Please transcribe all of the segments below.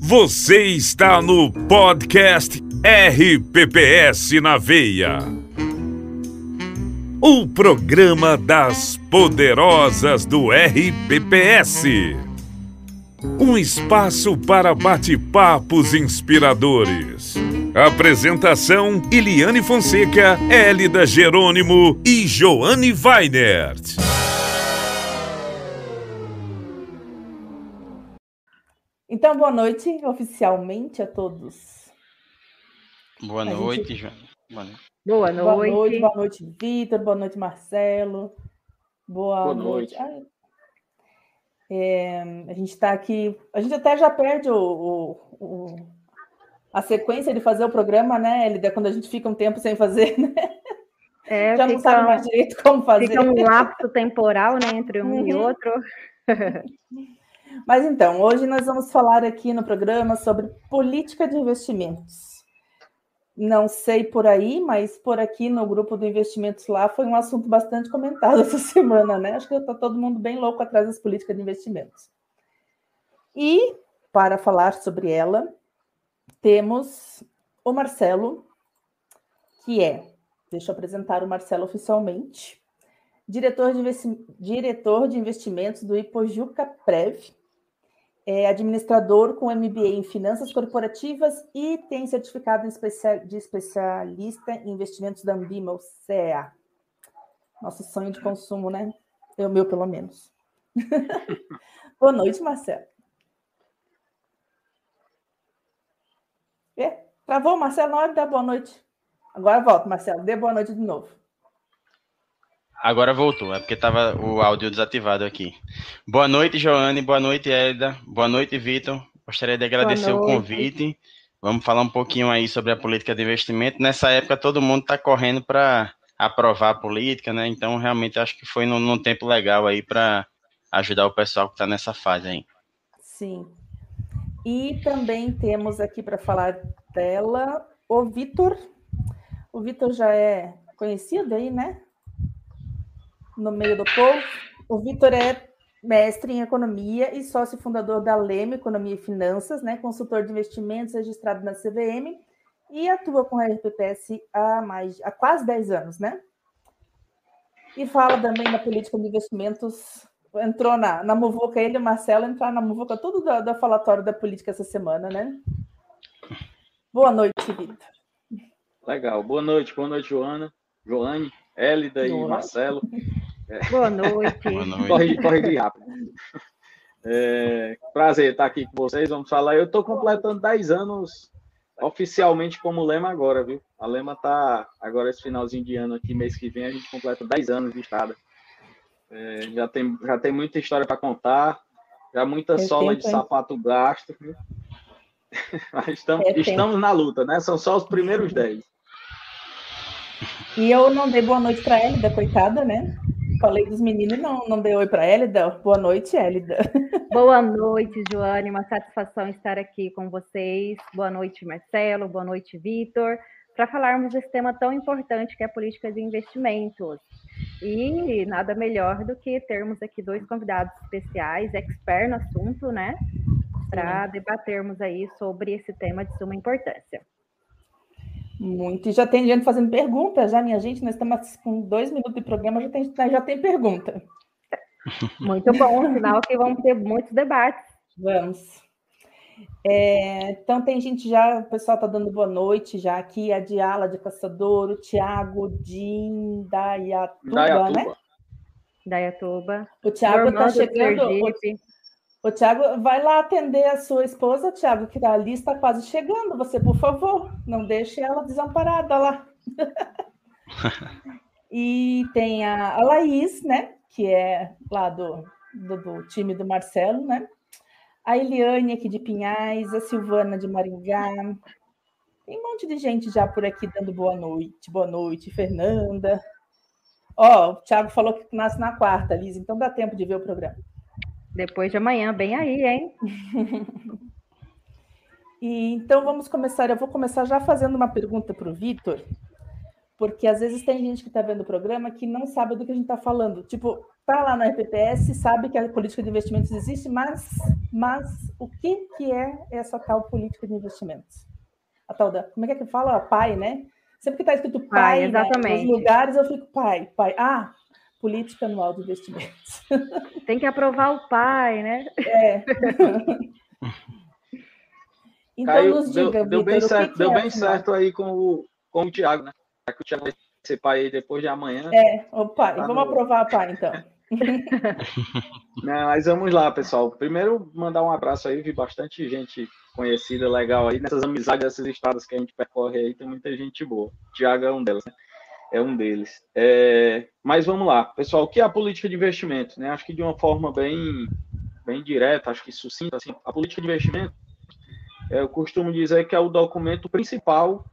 Você está no podcast RPPS na Veia. O programa das poderosas do RPPS. Um espaço para bate-papos inspiradores. Apresentação: Iliane Fonseca, Hélida Jerônimo e Joane Weinert. Então, boa noite oficialmente a todos. Boa A noite, gente-. Boa noite. Boa Boa noite, noite. boa noite, Vitor. Boa noite, Marcelo. Boa, Boa noite. noite. É, a gente está aqui. A gente até já perde o, o- o- a sequência de fazer o programa, né, Elida? Quando a gente fica um tempo sem fazer, né? É, já não sabe mais direito como fazer. fica um lapso temporal, né, entre um e Uhum. outro. Mas então, hoje nós vamos falar aqui no programa sobre política de investimentos. Não sei por aí, mas por aqui no grupo do Investimentos lá foi um assunto bastante comentado essa semana, né? Acho que está todo mundo bem louco atrás das políticas de investimentos. E para falar sobre ela, temos o Marcelo, que é, deixa eu apresentar o Marcelo oficialmente, diretor de, diretor de investimentos do Ipojuca Prev, é administrador com MBA em finanças corporativas e tem certificado de especialista em investimentos da Ambima, o CEA. Nosso sonho de consumo, né? É o meu, pelo menos. Boa noite, Marcelo. É, travou, Marcelo, na hora dar boa noite. Agora volta, Marcelo. Dê boa noite de novo. Agora voltou, é porque estava o áudio desativado aqui. Boa noite, Joane. Boa noite, Hélida. Boa noite, Vitor. Gostaria de agradecer o convite. Vamos falar um pouquinho aí sobre a política de investimento. Nessa época, todo mundo está correndo para aprovar a política, né? Então, realmente, acho que foi num, num tempo legal aí para ajudar o pessoal que está nessa fase aí. Sim. E também temos aqui para falar dela o Vitor. O Vitor já é conhecido aí, né? No meio do povo. O Vitor é mestre em economia e sócio fundador da Leme Economia e Finanças, né? Consultor de investimentos registrado na CVM e atua com a RPPS há mais há quase 10 anos, né? E fala também da política de investimentos entrou na, na muvuca, ele e o Marcelo entraram na muvuca tudo da, da falatório da política essa semana, né? Boa noite, Vitor. Legal. Boa noite, boa noite, Joana, Joane, Hélida e. Marcelo. Boa noite. Boa noite. Corre, corre de rápido. É, prazer estar aqui com vocês. Vamos falar. Eu estou completando 10 anos oficialmente como Lema agora, viu? A Lema tá agora esse finalzinho de ano aqui, mês que vem, a gente completa 10 anos de estrada. É, já, tem, já tem muita história para contar, já muita É sola tempo, de hein? sapato gasto. viu? Mas estamos, É estamos na luta, né? São só os primeiros 10. E eu não dei boa noite para Hélida, coitada, né? Falei dos meninos não, não dei oi para Hélida. Boa noite, Hélida. Boa noite, Joane. Uma satisfação estar aqui com vocês. Boa noite, Marcelo. Boa noite, Vitor. Para falarmos desse tema tão importante que é a política de investimentos. E nada melhor do que termos aqui dois convidados especiais, expert no assunto, né? Para debatermos aí sobre esse tema de suma importância. Muito. E já tem gente fazendo perguntas, já, minha gente. Nós estamos com dois minutos de programa, já tem, já tem pergunta. Muito bom, sinal que vamos ter muitos debates. Vamos. É, então tem gente já, o pessoal está dando boa noite já aqui, a Diala de Caçador, o Tiago de Indaiatuba, né? Indaiatuba. Dayatuba. O Tiago está chegando. O, Tiago vai lá atender a sua esposa, Tiago, que a ali está quase chegando. Você, por favor, não deixe ela desamparada lá. e tem a, a Laís, né? Que é lá do, do, do time do Marcelo, né? A Eliane aqui de Pinhais, a Silvana de Maringá. Tem um monte de gente já por aqui dando boa noite. Boa noite, Fernanda. Ó, o Thiago falou que nasce na quarta, Liz, então dá tempo de ver o programa. Depois de amanhã, bem aí, hein? E então vamos começar. Eu vou começar já fazendo uma pergunta para o Vitor, porque às vezes tem gente que está vendo o programa que não sabe do que a gente está falando. Tipo, tá lá na RPPS, sabe que a política de investimentos existe, mas, mas o que, que é essa tal política de investimentos? A tal da, como é que, é fala? Pai, né? Sempre que está escrito pai, pai exatamente. Né, nos lugares, eu fico pai, pai. Ah, política anual de investimentos. Tem que aprovar o pai, né? É. então, Caio, nos diga, deu, deu bem certo, que deu é bem certo aí com o, com o Tiago, né? que o Thiago vai ser pai aí depois de amanhã. É, o pai. Tá vamos no... aprovar o pai, então. Não, mas vamos lá, pessoal. Primeiro, mandar um abraço aí. Vi bastante gente conhecida, legal aí. Nessas amizades, dessas estradas que a gente percorre aí, tem muita gente boa. O Thiago é um delas, né? É um deles. É... Mas vamos lá, pessoal. O que é a política de investimento? Né? Acho que de uma forma bem, bem direta, acho que sucinta, assim, a política de investimento, é, eu costumo dizer que é o documento principal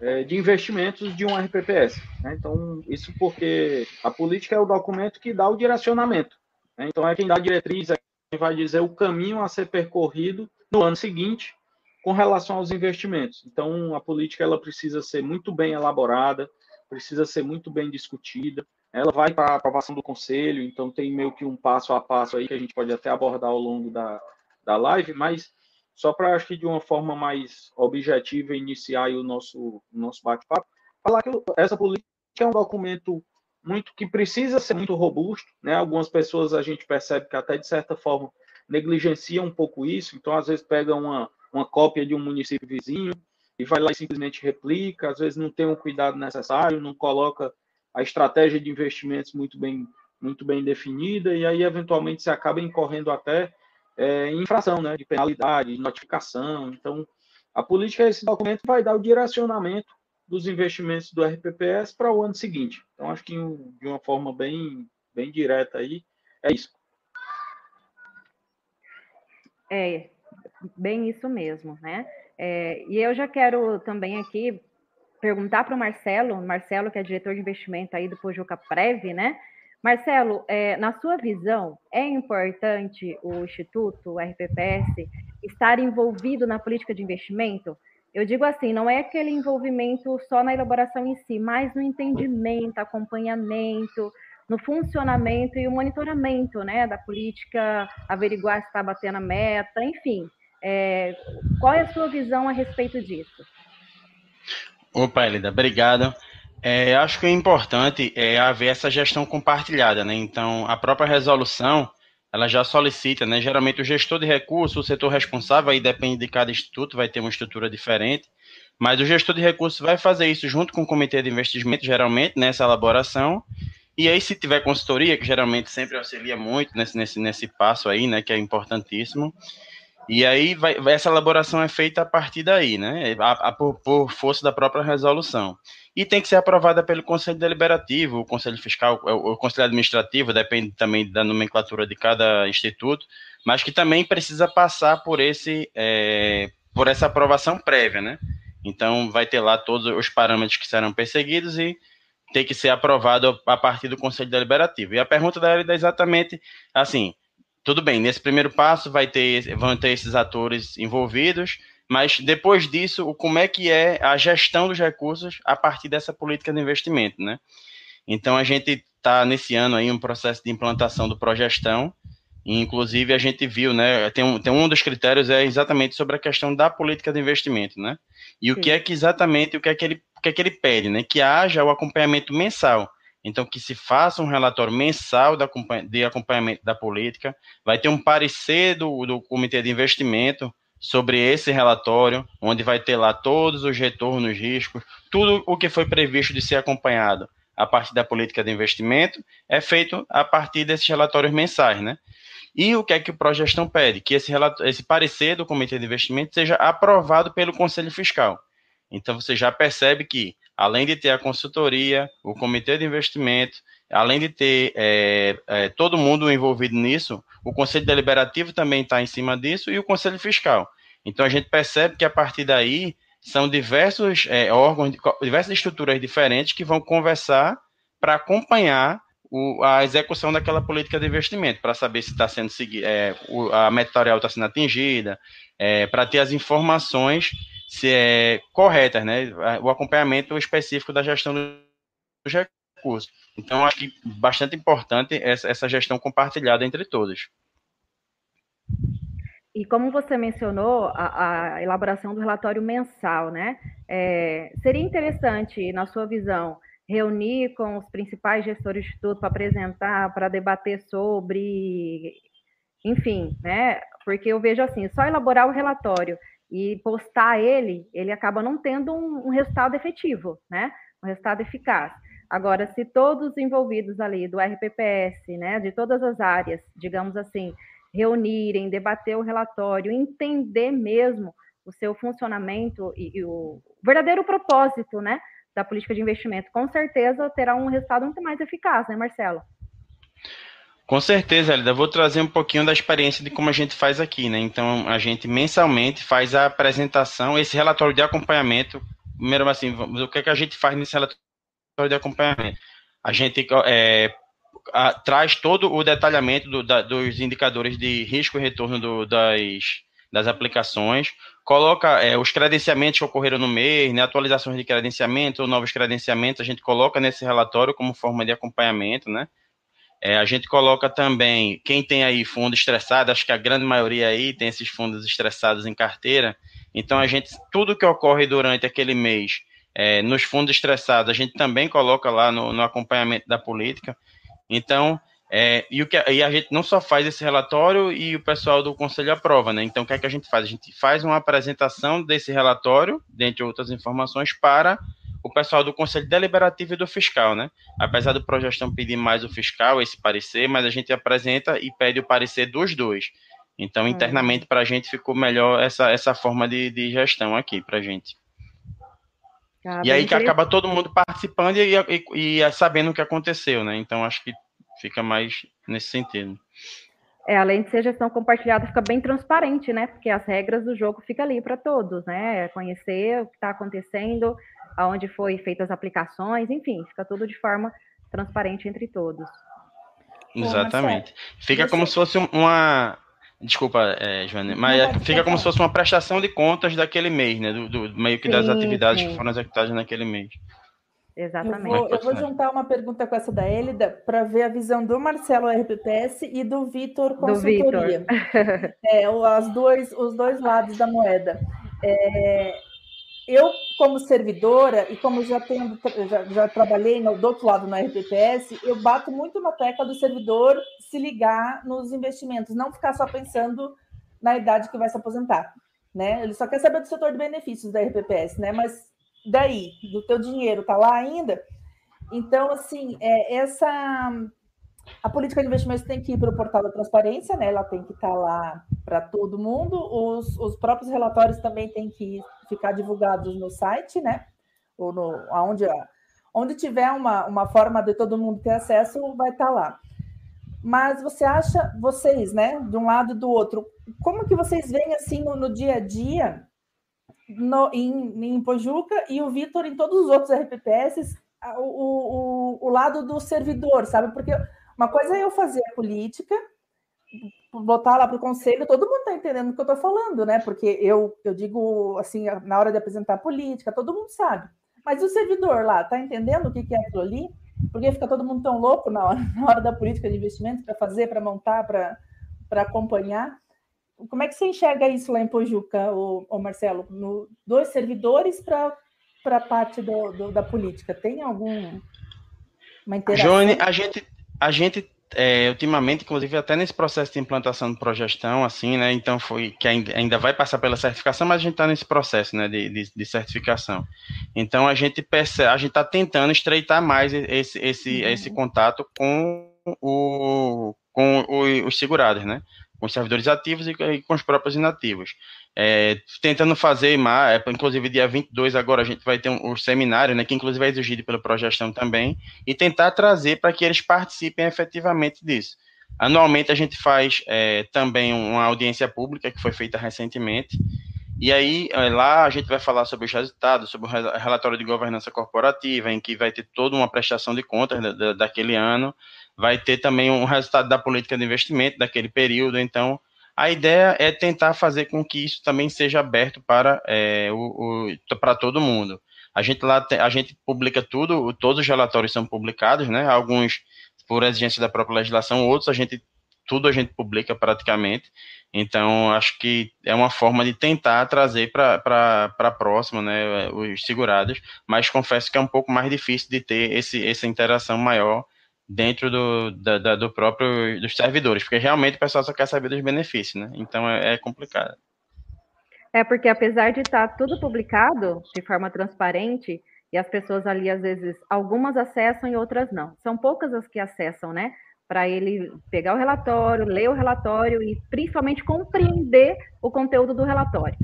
é, de investimentos de um RPPS. Né? Então, isso porque a política é o documento que dá o direcionamento. Né? Então, é quem dá a diretriz, é quem vai dizer o caminho a ser percorrido no ano seguinte com relação aos investimentos. Então, a política ela precisa ser muito bem elaborada, precisa ser muito bem discutida. Ela vai para a aprovação do conselho, então tem meio que um passo a passo aí que a gente pode até abordar ao longo da, da live, mas só para, acho que de uma forma mais objetiva, iniciar o nosso, nosso bate-papo, falar que essa política é um documento muito que precisa ser muito robusto, né? Algumas pessoas a gente percebe que até de certa forma negligenciam um pouco isso, então às vezes pega uma, uma cópia de um município vizinho e vai lá e simplesmente replica, às vezes não tem o um cuidado necessário, não coloca a estratégia de investimentos muito bem muito bem definida e aí eventualmente se acaba incorrendo até é, infração, né, de penalidade, de notificação. Então, a política, esse documento vai dar o direcionamento dos investimentos do RPPS para o ano seguinte. Então, acho que de uma forma bem, bem direta aí, é isso. É, bem isso mesmo, né? É, e eu já quero também aqui perguntar para o Marcelo, Marcelo, que é diretor de investimento aí do Pojuca Prev, né? Marcelo, é, na sua visão, é importante o Instituto, o RPPS, estar envolvido na política de investimento? Eu digo assim, não é aquele envolvimento só na elaboração em si, mas no entendimento, acompanhamento, no funcionamento e o monitoramento né, da política, averiguar se está batendo a meta, enfim. É, qual é a sua visão a respeito disso? Opa, Elida, obrigado. É, acho que é importante é, haver essa gestão compartilhada, né? Então, a própria resolução, ela já solicita, né? Geralmente o gestor de recursos, o setor responsável, aí depende de cada instituto, vai ter uma estrutura diferente, mas o gestor de recursos vai fazer isso junto com o comitê de investimento, geralmente, nessa elaboração, e aí se tiver consultoria, que geralmente sempre auxilia muito nesse, nesse, nesse passo aí, né, que é importantíssimo, e aí vai, essa elaboração é feita a partir daí, né? A, a, por, por, força da própria resolução. E tem que ser aprovada pelo Conselho Deliberativo, o Conselho Fiscal, o, o Conselho Administrativo, depende também da nomenclatura de cada instituto, mas que também precisa passar por esse é, por essa aprovação prévia, né? Então vai ter lá todos os parâmetros que serão perseguidos e tem que ser aprovado a partir do Conselho Deliberativo. E a pergunta da Elida é exatamente assim tudo bem, nesse primeiro passo vai ter, vão ter esses atores envolvidos, mas depois disso, como é que é a gestão dos recursos a partir dessa política de investimento, né? Então a gente está nesse ano aí um processo de implantação do Progestão, e, inclusive a gente viu, né? Tem um, tem um dos critérios é exatamente sobre a questão da política de investimento, né? E Sim. o que é que exatamente o que é que ele, o que é que ele pede, né? Que haja o acompanhamento mensal então, que se faça um relatório mensal de acompanhamento da política, vai ter um parecer do, do Comitê de Investimento sobre esse relatório, onde vai ter lá todos os retornos, riscos, tudo o que foi previsto de ser acompanhado a partir da política de investimento é feito a partir desses relatórios mensais, né? E o que é que o Progestão pede? Que esse, esse parecer do Comitê de Investimento seja aprovado pelo Conselho Fiscal. Então você já percebe que além de ter a consultoria, o comitê de investimento, além de ter é, é, todo mundo envolvido nisso, o Conselho Deliberativo também está em cima disso e o Conselho Fiscal. Então a gente percebe que a partir daí são diversos é, órgãos, diversas estruturas diferentes que vão conversar para acompanhar o, a execução daquela política de investimento, para saber se está sendo é, a meta está sendo atingida, é, para ter as informações se é, corretas, né? O acompanhamento específico da gestão dos recursos. Então, acho que bastante importante essa, essa gestão compartilhada entre todos. E como você mencionou, a, a elaboração do relatório mensal, né? É, seria interessante, na sua visão, reunir com os principais gestores de Instituto para apresentar, para debater sobre, enfim, né? Porque eu vejo assim, só elaborar o relatório e postar ele, ele acaba não tendo um, um resultado efetivo, né? Um resultado eficaz. Agora, se todos os envolvidos ali do RPPS, né, de todas as áreas, digamos assim, reunirem, debater o relatório, entender mesmo o seu funcionamento e, e o verdadeiro propósito, né, da política de investimento, com certeza terá um resultado muito mais eficaz, né, Marcelo? Com certeza, Elida. Vou trazer um pouquinho da experiência de como a gente faz aqui, né? Então, a gente mensalmente faz a apresentação, esse relatório de acompanhamento. Primeiro, assim, o que, é que a gente faz nesse relatório de acompanhamento? A gente é, a, traz todo o detalhamento do, da, dos indicadores de risco e retorno do, das, das aplicações, coloca é, os credenciamentos que ocorreram no mês, né, atualizações de credenciamento novos credenciamentos, a gente coloca nesse relatório como forma de acompanhamento, né? É, a gente coloca também quem tem aí fundo estressado, acho que a grande maioria aí tem esses fundos estressados em carteira. Então a gente tudo que ocorre durante aquele mês é, nos fundos estressados a gente também coloca lá no, no acompanhamento da política. Então é, e, o que, e a gente não só faz esse relatório e o pessoal do conselho aprova, né? Então, o que é que a gente faz? A gente faz uma apresentação desse relatório, dentre outras informações, para o pessoal do conselho deliberativo e do fiscal, né? Apesar do Progestão pedir mais o fiscal, esse parecer, mas a gente apresenta e pede o parecer dos dois. Então, hum. internamente, para a gente ficou melhor essa, essa forma de, de gestão aqui para a gente. Ah, e aí que acaba todo mundo participando e, e, e sabendo o que aconteceu, né? Então, acho que fica mais nesse sentido. É, além de ser gestão compartilhada, fica bem transparente, né? Porque as regras do jogo ficam ali para todos, né? Conhecer o que está acontecendo, aonde foi feitas as aplicações, enfim, fica tudo de forma transparente entre todos. Exatamente. Fica como se fosse uma. Desculpa, é, Joana, mas fica como se fosse uma prestação de contas daquele mês, né? Do, do meio que das sim, atividades sim. que foram executadas naquele mês. Exatamente. Eu vou, eu vou, juntar uma pergunta com essa da Elida para ver a visão do Marcelo RPPS e do Vitor Consultoria. Do Victor. é, as dois, os dois lados da moeda. É, eu, como servidora, e como já, tenho, já, já trabalhei no, do outro lado na RPPS, eu bato muito na tecla do servidor se ligar nos investimentos, não ficar só pensando na idade que vai se aposentar. Né? Ele só quer saber do setor de benefícios da RPPS, né? mas daí, do teu dinheiro, tá lá ainda. Então, assim, é, essa a política de investimentos tem que ir para o portal da transparência, né? Ela tem que estar tá lá para todo mundo. Os, os próprios relatórios também têm que ficar divulgados no site, né? Ou no, onde, onde tiver uma, uma forma de todo mundo ter acesso, vai estar tá lá. Mas você acha, vocês, né, de um lado e do outro, como que vocês veem assim no, no dia a dia no, em, em Pojuca e o Vitor em todos os outros RPPS, o, o, o, lado do servidor, sabe? Porque uma coisa é eu fazer a política, botar lá para o conselho, todo mundo está entendendo o que eu estou falando, né? Porque eu, eu digo assim, na hora de apresentar a política, todo mundo sabe. Mas o servidor lá está entendendo o que, que é aquilo ali? Porque fica todo mundo tão louco na hora, na hora da política de investimento para fazer, para montar, para acompanhar. Como é que você enxerga isso lá em Pojuca, o, o Marcelo? No, dos servidores para a parte do, do, da política? Tem algum uma interação? Joane, a gente, a gente é, ultimamente, inclusive, até nesse processo de implantação de progestão, assim, né? Então foi que ainda, ainda vai passar pela certificação, mas a gente está nesse processo, né, de, de, de, certificação. Então a gente percebe, a gente está tentando estreitar mais esse, esse, uhum. esse contato com o com os segurados, né? Com os servidores ativos e, com os próprios inativos. É, tentando fazer, é, inclusive dia 22 agora a gente vai ter um, um seminário, né, que inclusive é exigido pelo Progestão também, e tentar trazer para que eles participem efetivamente disso. Anualmente a gente faz é, também uma audiência pública que foi feita recentemente, e aí é, lá a gente vai falar sobre os resultados, sobre o relatório de governança corporativa, em que vai ter toda uma prestação de contas da, da, daquele ano, vai ter também um resultado da política de investimento daquele período, então A ideia é tentar fazer com que isso também seja aberto para, é, o, o para todo mundo. A gente lá a gente publica tudo, todos os relatórios são publicados, né? Alguns por exigência da própria legislação, outros a gente tudo a gente publica praticamente. Então, acho que é uma forma de tentar trazer para a próxima, né, os segurados, mas confesso que é um pouco mais difícil de ter esse, essa interação maior dentro do, da, da, do próprio dos servidores, porque realmente o pessoal só quer saber dos benefícios, né? Então é, é complicado. É porque apesar de estar tá tudo publicado de forma transparente e as pessoas ali às vezes algumas acessam e outras não, são poucas as que acessam, né? Para ele pegar o relatório, ler o relatório e principalmente compreender o conteúdo do relatório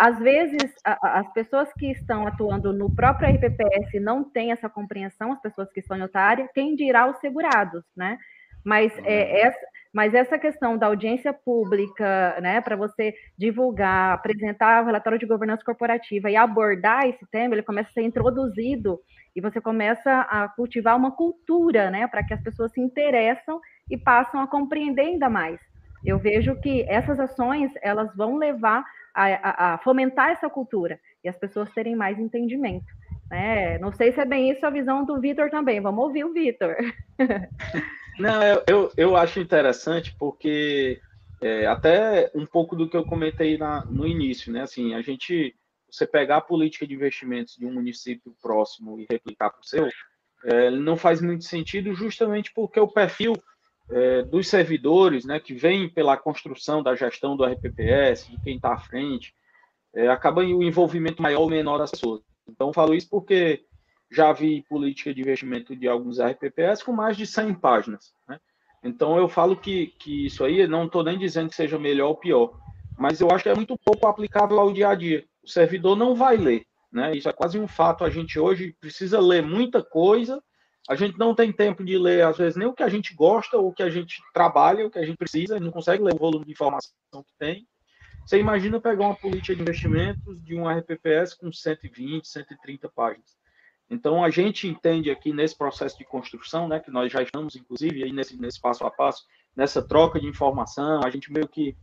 às vezes, a, as pessoas que estão atuando no próprio RPPS não têm essa compreensão, as pessoas que estão em outra área, quem dirá os segurados, né? Mas, é, uhum. essa, mas essa questão da audiência pública, né, para você divulgar, apresentar o relatório de governança corporativa e abordar esse tema, ele começa a ser introduzido e você começa a cultivar uma cultura, né, para que as pessoas se interessam e passam a compreender ainda mais. Eu vejo que essas ações, elas vão levar a, a, a fomentar essa cultura e as pessoas terem mais entendimento. Né? Não sei se é bem isso a visão do Vitor também. Vamos ouvir o Vitor. Não, eu, eu, eu, acho interessante porque é, até um pouco do que eu comentei na, no início, né? Assim, a gente, você pegar a política de investimentos de um município próximo e replicar para o seu, é, não faz muito sentido justamente porque o perfil é, dos servidores, né, que vem pela construção da gestão do RPPS, de quem está à frente, é, acaba o envolvimento maior ou menor das pessoas. Então, falo isso porque já vi política de investimento de alguns RPPS com mais de 100 páginas. Né? Então, eu falo que, que isso aí, não estou nem dizendo que seja melhor ou pior, mas eu acho que é muito pouco aplicável ao dia a dia. O servidor não vai ler. Né? Isso é quase um fato. A gente hoje precisa ler muita coisa a gente não tem tempo de ler, às vezes, nem o que a gente gosta, ou o que a gente trabalha, o que a gente precisa, não consegue ler o volume de informação que tem. Você imagina pegar uma política de investimentos de um RPPS com 120, 130 páginas. Então, a gente entende aqui nesse processo de construção, né, que nós já estamos, inclusive, aí nesse, nesse passo a passo, nessa troca de informação, a gente meio que,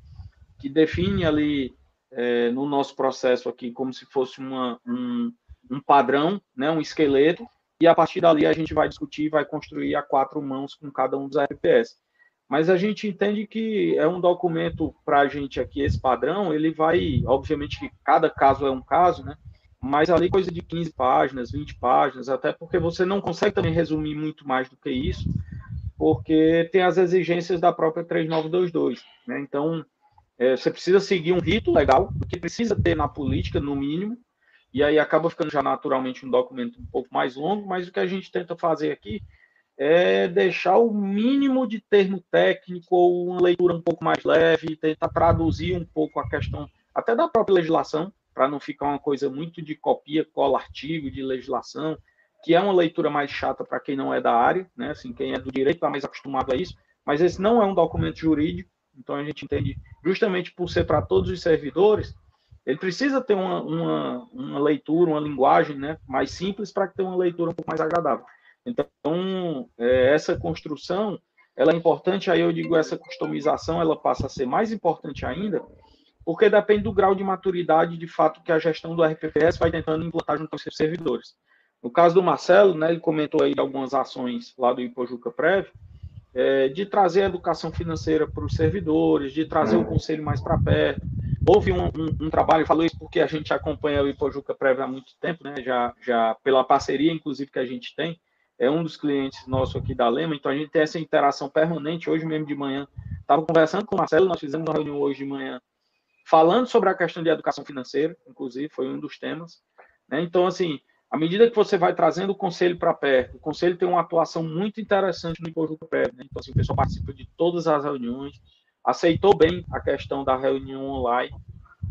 que define ali é, no nosso processo aqui como se fosse uma, um, um padrão, né, um esqueleto, e a partir dali a gente vai discutir, vai construir a quatro mãos com cada um dos RPS. Mas a gente entende que é um documento para a gente aqui, esse padrão, ele vai, obviamente que cada caso é um caso, né? Mas ali coisa de 15 páginas, 20 páginas, até porque você não consegue também resumir muito mais do que isso, porque tem as exigências da própria 3922, né? Então, é, você precisa seguir um rito legal, que precisa ter na política, no mínimo, e aí acaba ficando já naturalmente um documento um pouco mais longo, mas o que a gente tenta fazer aqui é deixar o mínimo de termo técnico ou uma leitura um pouco mais leve, tentar traduzir um pouco a questão até da própria legislação, para não ficar uma coisa muito de copia, cola artigo de legislação, que é uma leitura mais chata para quem não é da área, né? Assim, quem é do direito está mais acostumado a isso, mas esse não é um documento jurídico, então a gente entende justamente por ser para todos os servidores, ele precisa ter uma, uma, uma leitura, uma linguagem né, mais simples para ter uma leitura um pouco mais agradável. Então, é, essa construção, ela é importante, aí eu digo, essa customização, ela passa a ser mais importante ainda, porque depende do grau de maturidade, de fato, que a gestão do RPPS vai tentando implantar junto aos seus servidores. No caso do Marcelo, né, ele comentou aí algumas ações lá do Ipojuca Prévio, é, de trazer a educação financeira para os servidores, de trazer o conselho mais para perto, houve um, um, um, trabalho, falo isso porque a gente acompanha o Ipojuca Prévio há muito tempo, né? Já, já pela parceria, inclusive, que a gente tem, é um dos clientes nosso aqui da Lema, então a gente tem essa interação permanente. Hoje mesmo de manhã, estava conversando com o Marcelo, nós fizemos uma reunião hoje de manhã, falando sobre a questão de educação financeira, inclusive, foi um dos temas. Né? Então, assim, à medida que você vai trazendo o conselho para perto, o conselho tem uma atuação muito interessante no Ipojuca Prévio, né? Então, assim, o pessoal participa de todas as reuniões, aceitou bem a questão da reunião online.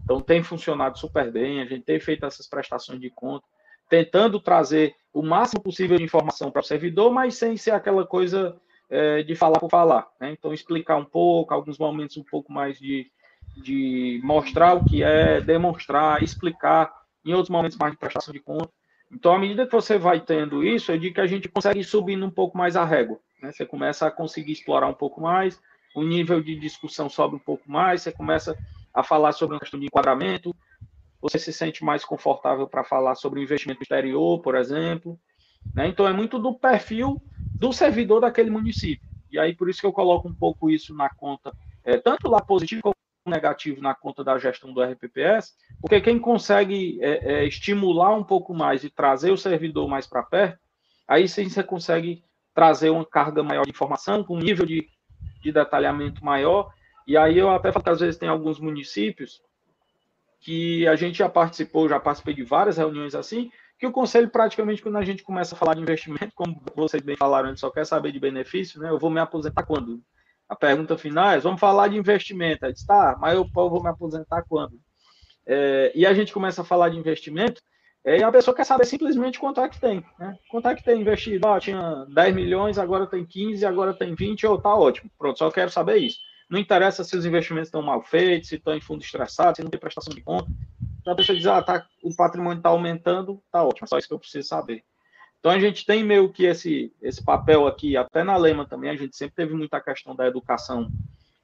Então, tem funcionado super bem. A gente tem feito essas prestações de conta, tentando trazer o máximo possível de informação para o servidor, mas sem ser aquela coisa é, de falar por falar. Né? Então, explicar um pouco, alguns momentos um pouco mais de, de mostrar o que é, demonstrar, explicar, em outros momentos mais de prestação de conta. Então, à medida que você vai tendo isso, eu digo que a gente consegue subindo um pouco mais a régua. Né? Você começa a conseguir explorar um pouco mais, o nível de discussão sobe um pouco mais, você começa a falar sobre uma questão de enquadramento, você se sente mais confortável para falar sobre investimento exterior, por exemplo. Né? Então, é muito do perfil do servidor daquele município. E aí, por isso que eu coloco um pouco isso na conta, é, tanto lá positivo como negativo na conta da gestão do RPPS, porque quem consegue é, é, estimular um pouco mais e trazer o servidor mais para perto, aí sim você consegue trazer uma carga maior de informação, com um nível de, de detalhamento maior. E aí eu até falo que às vezes tem alguns municípios que a gente já participou, já participei de várias reuniões assim, que o conselho praticamente quando a gente começa a falar de investimento, como vocês bem falaram, a gente só quer saber de benefício, né? Eu vou me aposentar quando? A pergunta final é: vamos falar de investimento. Aí diz, tá, mas eu, eu vou me aposentar quando? É, e a gente começa a falar de investimento, é, e a pessoa quer saber simplesmente quanto é que tem. Né? Quanto é que tem investido? Ah, tinha 10 milhões, agora tem 15, agora tem 20, ou tá ótimo. Pronto, só quero saber isso. Não interessa se os investimentos estão mal feitos, se estão em fundo estressado, se não tem prestação de conta. Então a pessoa diz, ah, tá, o patrimônio está aumentando, tá ótimo, é só isso que eu preciso saber. Então a gente tem meio que esse, esse papel aqui, até na Lema também, a gente sempre teve muita questão da educação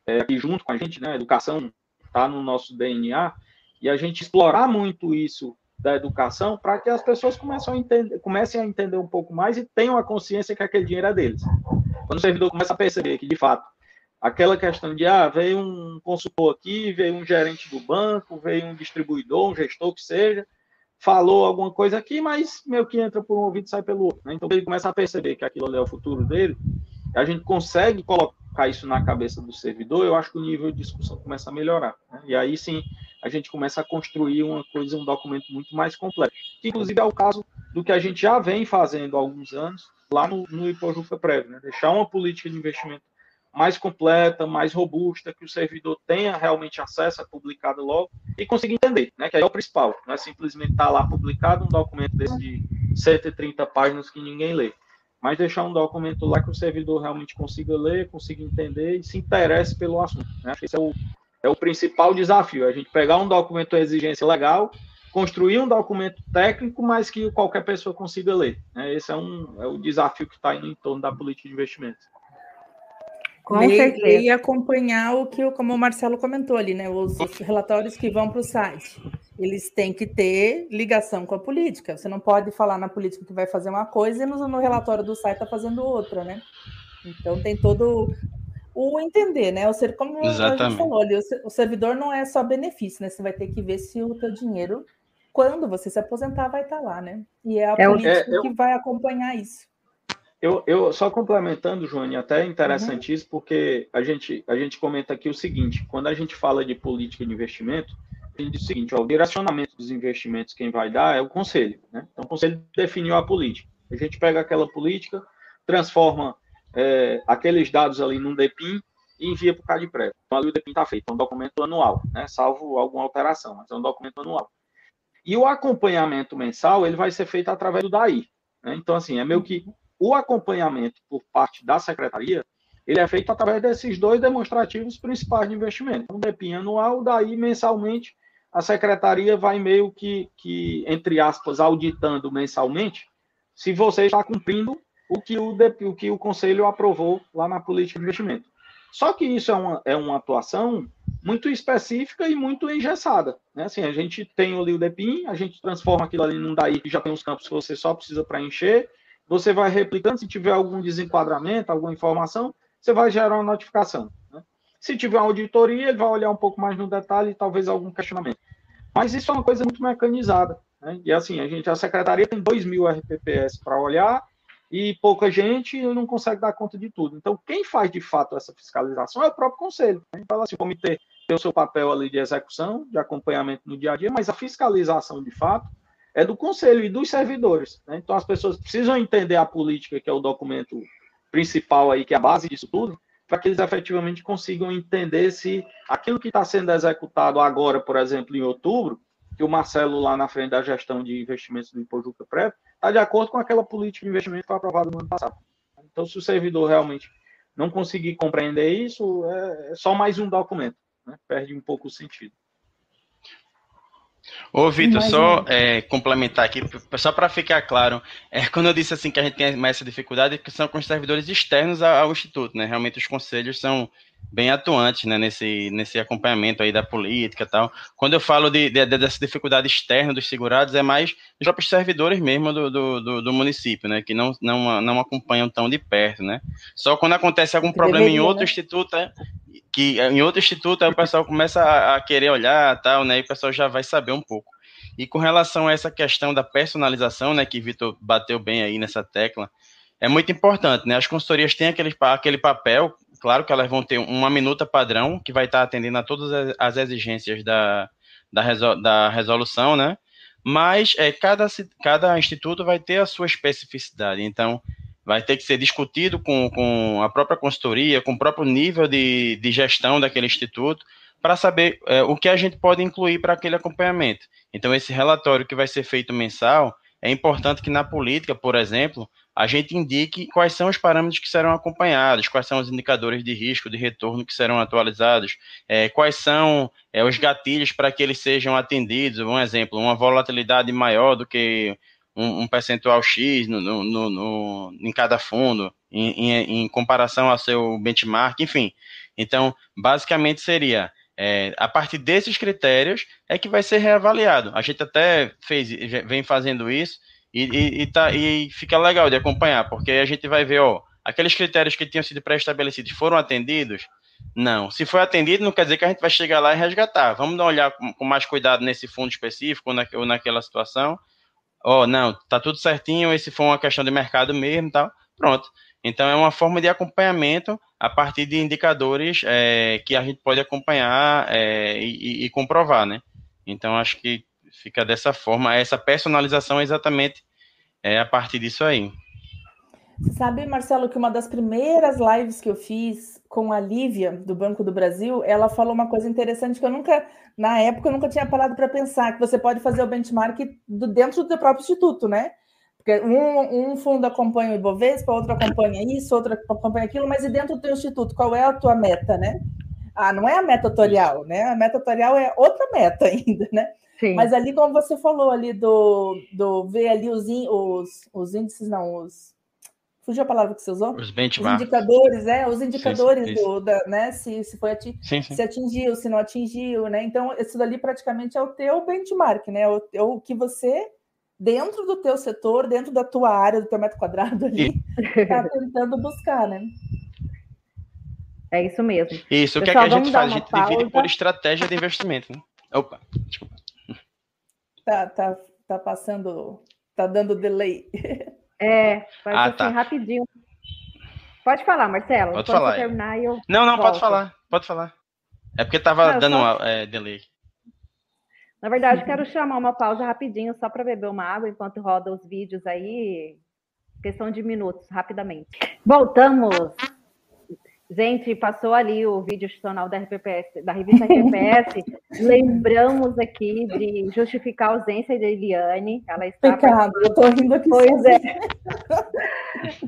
é, aqui junto com a gente, né? A educação está no nosso DNA, e a gente explorar muito isso da educação para que as pessoas comecem a, entender, comecem a entender um pouco mais e tenham a consciência que aquele dinheiro é deles. Quando o servidor começa a perceber que, de fato, aquela questão de, ah, veio um consultor aqui, veio um gerente do banco, veio um distribuidor, um gestor que seja, falou alguma coisa aqui, mas meio que entra por um ouvido e sai pelo outro. Né? Então ele começa a perceber que aquilo ali é o futuro dele, a gente consegue colocar isso na cabeça do servidor, eu acho que o nível de discussão começa a melhorar. Né? E aí sim a gente começa a construir uma coisa, um documento muito mais completo. Que, inclusive é o caso do que a gente já vem fazendo há alguns anos lá no, no Ipojuca Prévio, né? deixar uma política de investimento mais completa, mais robusta, que o servidor tenha realmente acesso a publicado logo e consiga entender, né? Que é o principal. Não é simplesmente estar tá lá publicado um documento desse de 130 páginas que ninguém lê. Mas deixar um documento lá que o servidor realmente consiga ler, consiga entender e se interesse pelo assunto. Né? Acho que esse é o, é o principal desafio. A gente pegar um documento de exigência legal, construir um documento técnico, mas que qualquer pessoa consiga ler. Né? Esse é, um, é o desafio que está em torno da política de investimentos. Com ler, certeza. Ler e acompanhar o que, como o Marcelo comentou ali, né? Os, os relatórios que vão para o site. Eles têm que ter ligação com a política. Você não pode falar na política que vai fazer uma coisa e no, no relatório do site está fazendo outra, né? Então tem todo o entender, né? O ser, como Exatamente. a gente falou ali, o servidor não é só benefício, né? Você vai ter que ver se o teu dinheiro, quando você se aposentar, vai estar tá lá, né? E é a é, política é, eu... que vai acompanhar isso. Eu, eu só complementando, Joane, até interessantíssimo, uhum. porque a gente, a gente comenta aqui o seguinte: quando a gente fala de política de investimento, a gente diz o seguinte: ó, o direcionamento dos investimentos, quem vai dar é o conselho. Né? Então, o conselho definiu a política. A gente pega aquela política, transforma é, aqueles dados ali num DEPIN e envia para o CADPRE. Então, ali o DEPIN está feito, é um documento anual, né? salvo alguma alteração, mas é um documento anual. E o acompanhamento mensal ele vai ser feito através do DAI. Né? Então, assim, é meio que o acompanhamento por parte da secretaria, ele é feito através desses dois demonstrativos principais de investimento. Um DEPIN anual, daí mensalmente a secretaria vai meio que, que entre aspas, auditando mensalmente se você está cumprindo o que o, o que o conselho aprovou lá na política de investimento. Só que isso é uma, é uma atuação muito específica e muito engessada. Né? Assim, a gente tem ali o DEPIN, a gente transforma aquilo ali num DAI que já tem os campos que você só precisa preencher, você vai replicando, se tiver algum desenquadramento, alguma informação, você vai gerar uma notificação. Né? Se tiver uma auditoria, ele vai olhar um pouco mais no detalhe talvez algum questionamento. Mas isso é uma coisa muito mecanizada. Né? E assim, a gente, a secretaria tem 2 mil RPPS para olhar e pouca gente não consegue dar conta de tudo. Então, quem faz de fato essa fiscalização é o próprio conselho. Né? Então, assim, o comitê tem o seu papel ali de execução, de acompanhamento no dia a dia, mas a fiscalização de fato é do conselho e dos servidores. Né? Então as pessoas precisam entender a política, que é o documento principal aí, que é a base disso tudo, para que eles efetivamente consigam entender se aquilo que está sendo executado agora, por exemplo, em outubro, que o Marcelo lá na frente da gestão de investimentos do Impojuca Prévio, está de acordo com aquela política de investimento que foi aprovada no ano passado. Então, se o servidor realmente não conseguir compreender isso, é só mais um documento, né? perde um pouco o sentido. Ô, Vitor, só é, complementar aqui, só para ficar claro, é, quando eu disse assim que a gente tem mais essa dificuldade, é que são com os servidores externos ao, ao Instituto, né? Realmente os conselhos são bem atuantes né, nesse, nesse acompanhamento aí da política e tal. Quando eu falo de, de, dessa dificuldade externa dos segurados, é mais os próprios servidores mesmo do, do, do, do, município, né, que não, não, não acompanham tão de perto, né. Só quando acontece algum problema deveria, em outro né? instituto, é, que em outro instituto aí o pessoal começa a, a, querer olhar tal, né, e o pessoal já vai saber um pouco. E com relação a essa questão da personalização, né, que Vitor bateu bem aí nessa tecla, é muito importante, né? As consultorias têm aquele, aquele papel, claro que elas vão ter uma minuta padrão, que vai estar atendendo a todas as exigências da, da, resol, da resolução, né? Mas é, cada, cada instituto vai ter a sua especificidade. Então, vai ter que ser discutido com, com a própria consultoria, com o próprio nível de, de gestão daquele instituto, para saber é, o que a gente pode incluir para aquele acompanhamento. Então, esse relatório que vai ser feito mensal, é importante que na política, por exemplo, a gente indique quais são os parâmetros que serão acompanhados, quais são os indicadores de risco, de retorno que serão atualizados, é, quais são é, os gatilhos para que eles sejam atendidos. Um exemplo, uma volatilidade maior do que um, um percentual X no, no, no, em cada fundo, em, em, em, comparação ao seu benchmark, enfim. Então, basicamente seria, é, a partir desses critérios é que vai ser reavaliado. A gente até fez, vem fazendo isso e, e, e, tá, e fica legal de acompanhar, porque a gente vai ver, ó, aqueles critérios que tinham sido pré-estabelecidos foram atendidos? Não. Se foi atendido, não quer dizer que a gente vai chegar lá e resgatar. Vamos dar uma olhada com, mais cuidado nesse fundo específico ou, na, ou naquela situação ó, não, tá tudo certinho, esse foi uma questão de mercado mesmo tal, pronto. Então é uma forma de acompanhamento a partir de indicadores é, que a gente pode acompanhar é, e, e, comprovar, né? Então acho que fica dessa forma, essa personalização é exatamente é, a partir disso aí. Sabe, Marcelo, que uma das primeiras lives que eu fiz com a Lívia, do Banco do Brasil, ela falou uma coisa interessante que eu nunca, na época, eu nunca tinha parado para pensar, que você pode fazer o benchmark do, dentro do próprio instituto, né? Porque um, um fundo acompanha o Ibovespa, outro acompanha isso, outro acompanha aquilo, mas e dentro do teu instituto, qual é a tua meta, né? Ah, não é a meta tutorial, né? A meta tutorial é outra meta ainda, né? Sim. Mas ali, como você falou ali do, do ver ali os, os, os índices, não, os Fugiu a palavra que você usou? Os benchmarks. Os indicadores, é, os indicadores sim, sim, do, da, né? Se, se foi ati sim, se atingiu, se não atingiu, né? Então, isso dali praticamente é o teu benchmark, né? O, é o que você, dentro do teu setor, dentro da tua área, do teu metro quadrado ali, está tentando buscar, né? É isso mesmo. Isso, o que, é que a gente faz? A gente pausa. divide por estratégia de investimento, né? Opa, desculpa. Tá, tá, tá passando, tá dando delay. É, faz ah, assim tá. rapidinho. Pode falar, Marcelo. Pode falar. terminar, eu não, não, volto. pode falar. Pode falar. É porque tava não, dando só... um é, delay. Na verdade, quero chamar uma pausa rapidinho só para beber uma água enquanto roda os vídeos aí. Questão de minutos, rapidamente. Voltamos. Gente, passou ali o vídeo institucional da RPPS, da revista RPPS. Lembramos aqui de justificar a ausência de Eliane. Ela está Pecado, eu estou rindo aqui. Pois é.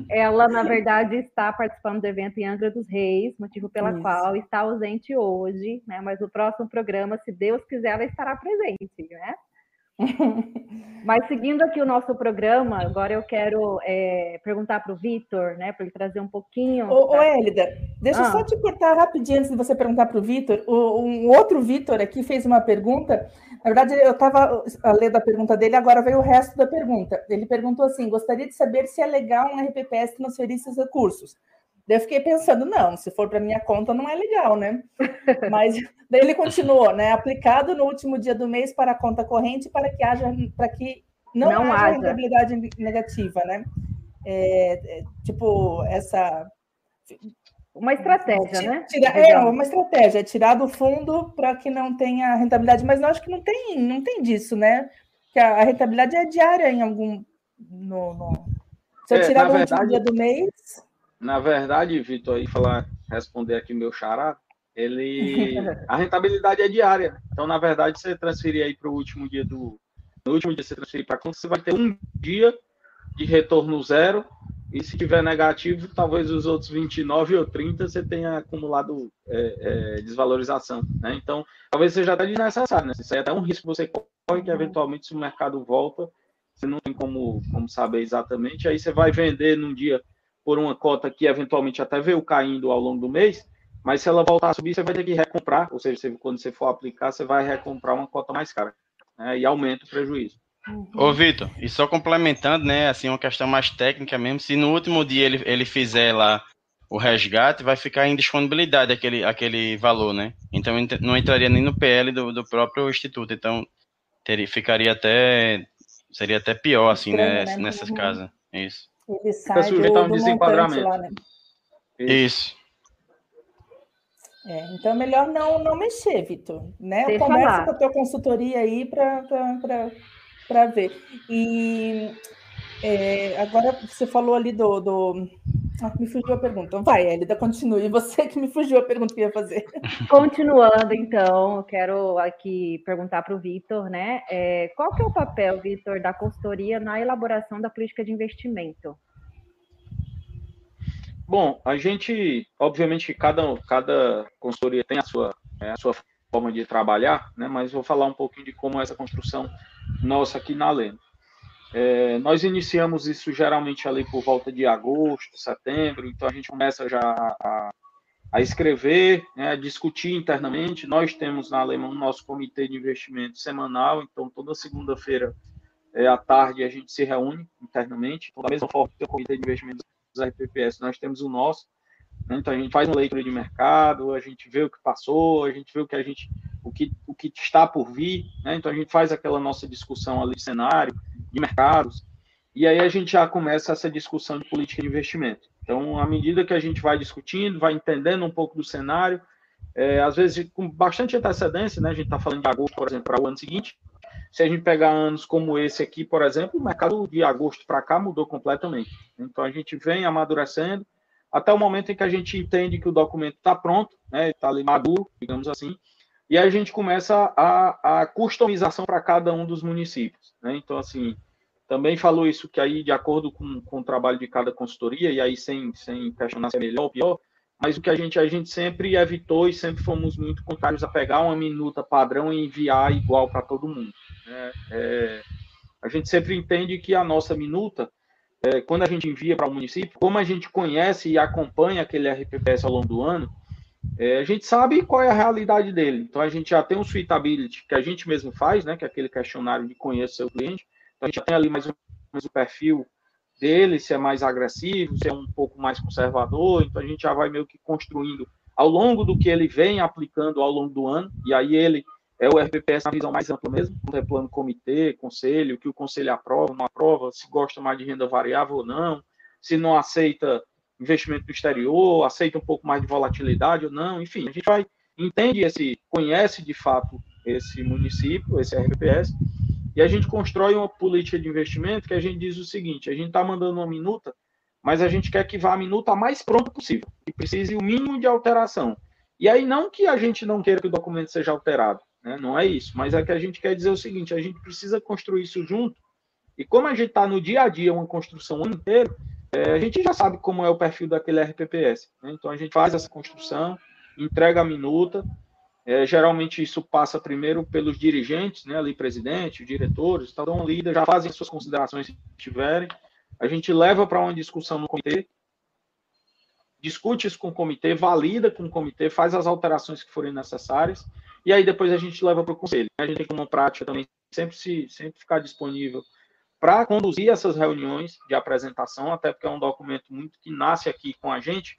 Ela, na verdade, está participando do evento em Angra dos Reis, motivo pela Isso. qual está ausente hoje, né? Mas no próximo programa, se Deus quiser, ela estará presente, né? Mas seguindo aqui o nosso programa, agora eu quero é, perguntar para o Vitor, né, para ele trazer um pouquinho. Ô, pra... ô Elida, deixa eu ah. só te cortar rapidinho antes de você perguntar para o Vitor. Um outro Vitor aqui fez uma pergunta. Na verdade, eu estava lendo a pergunta dele, agora veio o resto da pergunta. Ele perguntou assim: gostaria de saber se é legal um RPPS transferir esses recursos. Daí eu fiquei pensando, não, se for para minha conta não é legal, né? Mas daí ele continuou, né? Aplicado no último dia do mês para a conta corrente para que haja, para que não, não haja, haja rentabilidade negativa, né? É, é, tipo essa uma estratégia, né? Tira, é uma estratégia, é tirar do fundo para que não tenha rentabilidade, mas eu acho que não tem, não tem disso, né? Que a, a rentabilidade é diária em algum no, no... se eu é, tirar no verdade... último dia do mês na verdade, Vitor, aí falar, responder aqui meu xará, ele a rentabilidade é diária. Então, na verdade, você transferir aí para o último dia do no último dia você transferir para conta, você vai ter um dia de retorno zero e se tiver negativo, talvez os outros 29 ou 30 você tenha acumulado é, é, desvalorização. Né? Então, talvez seja até desnecessário. Né? Isso aí é até um risco que você corre, que eventualmente, se o mercado volta, você não tem como, como saber exatamente. Aí você vai vender num dia por uma cota que eventualmente até veio caindo ao longo do mês, mas se ela voltar a subir, você vai ter que recomprar, ou seja, quando você for aplicar, você vai recomprar uma cota mais cara, né? e aumenta o prejuízo. Uhum. Ô, Vitor, e só complementando, né, assim, uma questão mais técnica mesmo, se no último dia ele, ele fizer lá o resgate, vai ficar em disponibilidade aquele, aquele valor, né? Então não entraria nem no PL do, do próprio instituto, então teria, ficaria até, seria até pior, assim, né, né, nessas uhum. casas, isso. Ele sai Fica do, um desenquadramento. Lá, né? Isso. É, então é melhor não, não mexer, Vitor. Né? Conversa com a tua consultoria aí para para ver. E é, agora você falou ali do. do... Ah, me fugiu a pergunta. Vai, Elida, continue. Você que me fugiu a pergunta que ia fazer. Continuando, então, eu quero aqui perguntar para o Vitor, né? É, qual que é o papel, Vitor, da consultoria na elaboração da política de investimento? Bom, a gente, obviamente, cada, cada consultoria tem a sua, é, a sua forma de trabalhar, né? Mas vou falar um pouquinho de como é essa construção nossa aqui na Lena. É, nós iniciamos isso geralmente ali por volta de agosto, setembro, então a gente começa já a, a escrever, né, a discutir internamente. Nós temos na Alemanha o nosso comitê de investimento semanal, então toda segunda-feira é, à tarde a gente se reúne internamente. Então, da mesma forma que o comitê de investimento dos RPPS, nós temos o nosso. Né, então a gente faz uma leitura de mercado, a gente vê o que passou, a gente vê o que a gente o que, o que está por vir, né? então a gente faz aquela nossa discussão ali de cenário, de mercados, e aí a gente já começa essa discussão de política de investimento. Então, à medida que a gente vai discutindo, vai entendendo um pouco do cenário, é, às vezes com bastante antecedência, né? a gente está falando de agosto, por exemplo, para o ano seguinte, se a gente pegar anos como esse aqui, por exemplo, o mercado de agosto para cá mudou completamente. Então, a gente vem amadurecendo, até o momento em que a gente entende que o documento está pronto, né, está ali maduro, digamos assim, e aí a gente começa a, a customização para cada um dos municípios. Né? Então, assim, também falou isso que aí, de acordo com, com o trabalho de cada consultoria, e aí sem, sem questionar se é melhor ou pior, mas o que a gente, a gente sempre evitou e sempre fomos muito contrários a pegar uma minuta padrão e enviar igual para todo mundo. Né? É, a gente sempre entende que a nossa minuta, é, quando a gente envia para o município, como a gente conhece e acompanha aquele RPPS ao longo do ano, é, a gente sabe qual é a realidade dele. Então a gente já tem um suitability que a gente mesmo faz, né? Que é aquele questionário de conhecer seu cliente. Então a gente já tem ali mais ou menos o perfil dele, se é mais agressivo, se é um pouco mais conservador. Então a gente já vai meio que construindo ao longo do que ele vem aplicando ao longo do ano. E aí ele é o RPPS na visão mais ampla mesmo, contemplando comitê, conselho, que o conselho aprova, não aprova, se gosta mais de renda variável ou não, se não aceita investimento no exterior, aceita um pouco mais de volatilidade ou não, enfim, a gente vai, entende esse, conhece de fato esse município, esse RPPS, e a gente constrói uma política de investimento que a gente diz o seguinte, a gente está mandando uma minuta, mas a gente quer que vá a minuta mais pronta possível, que precise o mínimo de alteração. E aí não que a gente não queira que o documento seja alterado, né? não é isso, mas é que a gente quer dizer o seguinte, a gente precisa construir isso junto, e como a gente está no dia a dia, uma construção inteira, é, a gente já sabe como é o perfil daquele RPPS. Né? Então a gente faz essa construção, entrega a minuta. É, geralmente isso passa primeiro pelos dirigentes, né, ali presidente, diretores, então líder já fazem suas considerações se tiverem. A gente leva para uma discussão no comitê, discute isso com o comitê, valida com o comitê, faz as alterações que forem necessárias, e aí depois a gente leva para o conselho. A gente tem como prática também sempre se sempre ficar disponível para conduzir essas reuniões de apresentação, até porque é um documento muito que nasce aqui com a gente.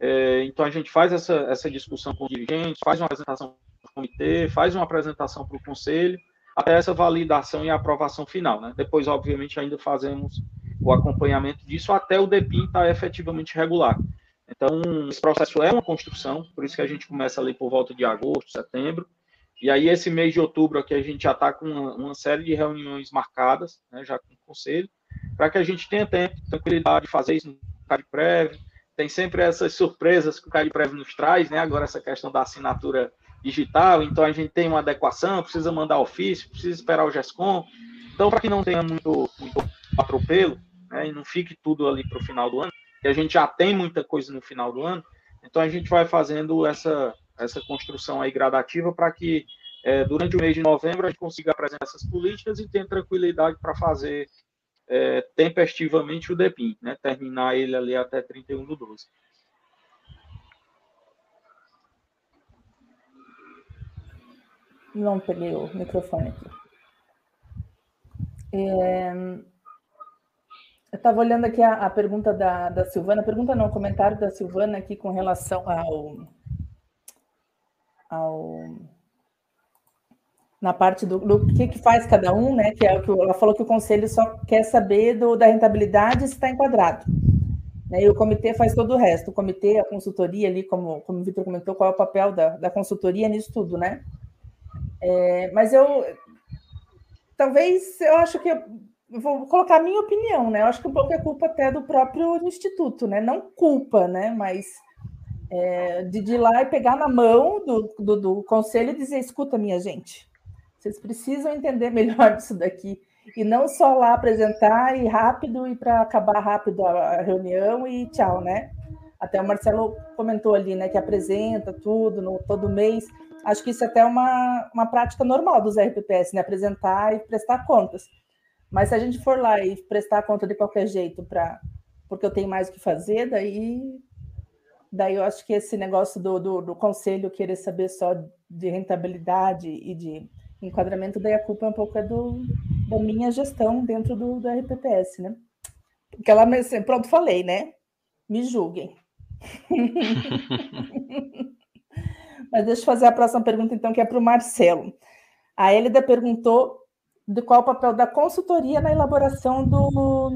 É, então a gente faz essa, essa discussão com os dirigentes, faz uma apresentação para o comitê, faz uma apresentação para o conselho, até essa validação e aprovação final. Né? Depois, obviamente, ainda fazemos o acompanhamento disso até o DEPIN estar tá efetivamente regular. Então, esse processo é uma construção, por isso que a gente começa ali por volta de agosto, setembro, e aí, esse mês de outubro aqui, a gente já está com uma, uma, série de reuniões marcadas, né, já com o conselho, para que a gente tenha tempo, tranquilidade de fazer isso no CADPREV. Tem sempre essas surpresas que o CADPREV nos traz, né? Agora, essa questão da assinatura digital, então a gente tem uma adequação, precisa mandar ofício, precisa esperar o GESCOM. Então, para que não tenha muito, muito atropelo, né, e não fique tudo ali para o final do ano, que a gente já tem muita coisa no final do ano, então a gente vai fazendo essa, essa construção aí gradativa para que é, durante o mês de novembro a gente consiga apresentar essas políticas e ter tranquilidade para fazer é, tempestivamente o DEPIN, né, terminar ele ali até 31 do 12. Não peguei o microfone aqui. É... Eu estava olhando aqui a, a, pergunta da, da Silvana, pergunta não, comentário da Silvana aqui com relação ao, ao na parte do, do que, que faz cada um, né? Que é o que ela falou que o conselho só quer saber do, da rentabilidade se está enquadrado. Né, e o comitê faz todo o resto. O comitê, a consultoria ali, como, como o Vitor comentou, qual é o papel da, da consultoria nisso tudo, né? É, mas eu talvez eu acho que eu vou colocar a minha opinião, né? Eu acho que um pouco é culpa até do próprio instituto, né? Não culpa, né? Mas é, de, de ir lá e pegar na mão do, do, do, conselho e dizer: escuta, minha gente, vocês precisam entender melhor disso daqui. E não só lá apresentar e rápido e para acabar rápido a reunião e tchau, né? Até o Marcelo comentou ali, né, que apresenta tudo no, todo mês. Acho que isso é até uma, uma prática normal dos RPPS, né? Apresentar e prestar contas. Mas se a gente for lá e prestar conta de qualquer jeito para porque eu tenho mais o que fazer, daí daí eu acho que esse negócio do, do, do, conselho querer saber só de rentabilidade e de enquadramento, daí a culpa é um pouco é do, da minha gestão dentro do, do RPPS, né? Porque ela, pronto, falei, né? Me julguem. Mas deixa eu fazer a próxima pergunta, então, que é para o Marcelo. A Elida perguntou de qual o papel da consultoria na elaboração do,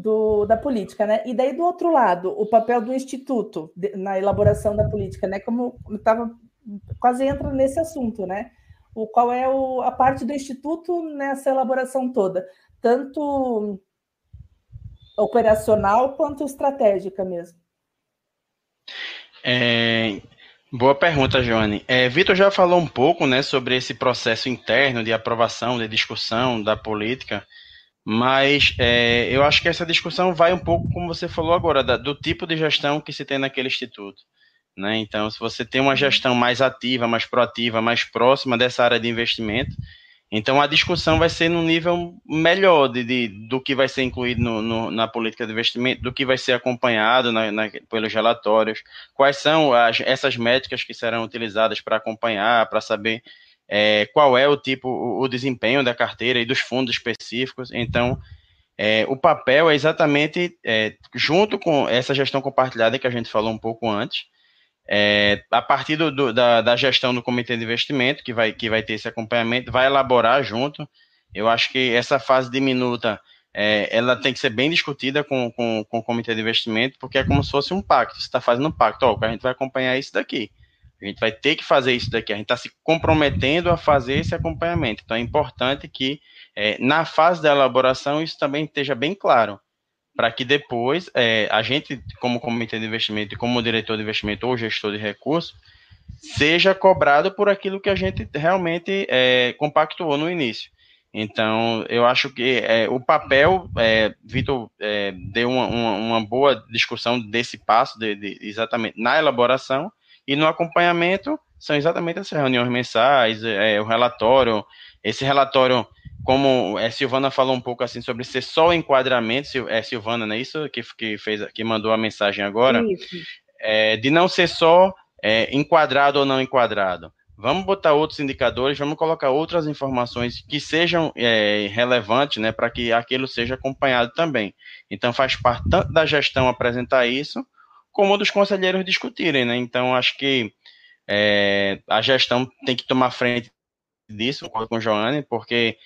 do, da política, né? E daí, do outro lado, o papel do Instituto na elaboração da política, né? Como estava quase entra nesse assunto, né? O, qual é o, a parte do Instituto nessa elaboração toda, tanto operacional quanto estratégica mesmo? É, Boa pergunta, Joane. É, Vitor já falou um pouco né, sobre esse processo interno de aprovação, de discussão da política, mas é, eu acho que essa discussão vai um pouco, como você falou agora, da, do tipo de gestão que se tem naquele instituto. Né? Então, se você tem uma gestão mais ativa, mais proativa, mais próxima dessa área de investimento, então a discussão vai ser no nível melhor de, de do que vai ser incluído no, no, na política de investimento, do que vai ser acompanhado na, na, pelos relatórios, quais são as, essas métricas que serão utilizadas para acompanhar, para saber é, qual é o tipo, o, o, desempenho da carteira e dos fundos específicos. Então, é, o papel é exatamente é, junto com essa gestão compartilhada que a gente falou um pouco antes, é, a partir do, do, da, da, gestão do comitê de investimento, que vai, que vai ter esse acompanhamento, vai elaborar junto. Eu acho que essa fase diminuta, é, ela tem que ser bem discutida com, com, com, o comitê de investimento, porque é como se fosse um pacto. Você está fazendo um pacto, ó, a gente vai acompanhar isso daqui. A gente vai ter que fazer isso daqui. A gente está se comprometendo a fazer esse acompanhamento. Então é importante que, é, na fase da elaboração, isso também esteja bem claro para que depois é, a gente, como comitê de investimento como diretor de investimento ou gestor de recursos, seja cobrado por aquilo que a gente realmente é, compactuou no início. Então, eu acho que é, o papel, é, Vitor é, deu uma, uma, uma, boa discussão desse passo, de, de, exatamente na elaboração e no acompanhamento, são exatamente essas reuniões mensais, é, o relatório, esse relatório como é, Silvana falou um pouco assim sobre ser só o enquadramento, é Silvana, não é isso que, que fez, que mandou a mensagem agora, é, de não ser só é, enquadrado ou não enquadrado. Vamos botar outros indicadores, vamos colocar outras informações que sejam é, relevantes, né, para que aquilo seja acompanhado também. Então faz parte tanto da gestão apresentar isso, como dos conselheiros discutirem, né? Então acho que é, a gestão tem que tomar frente disso, com o Joane, porque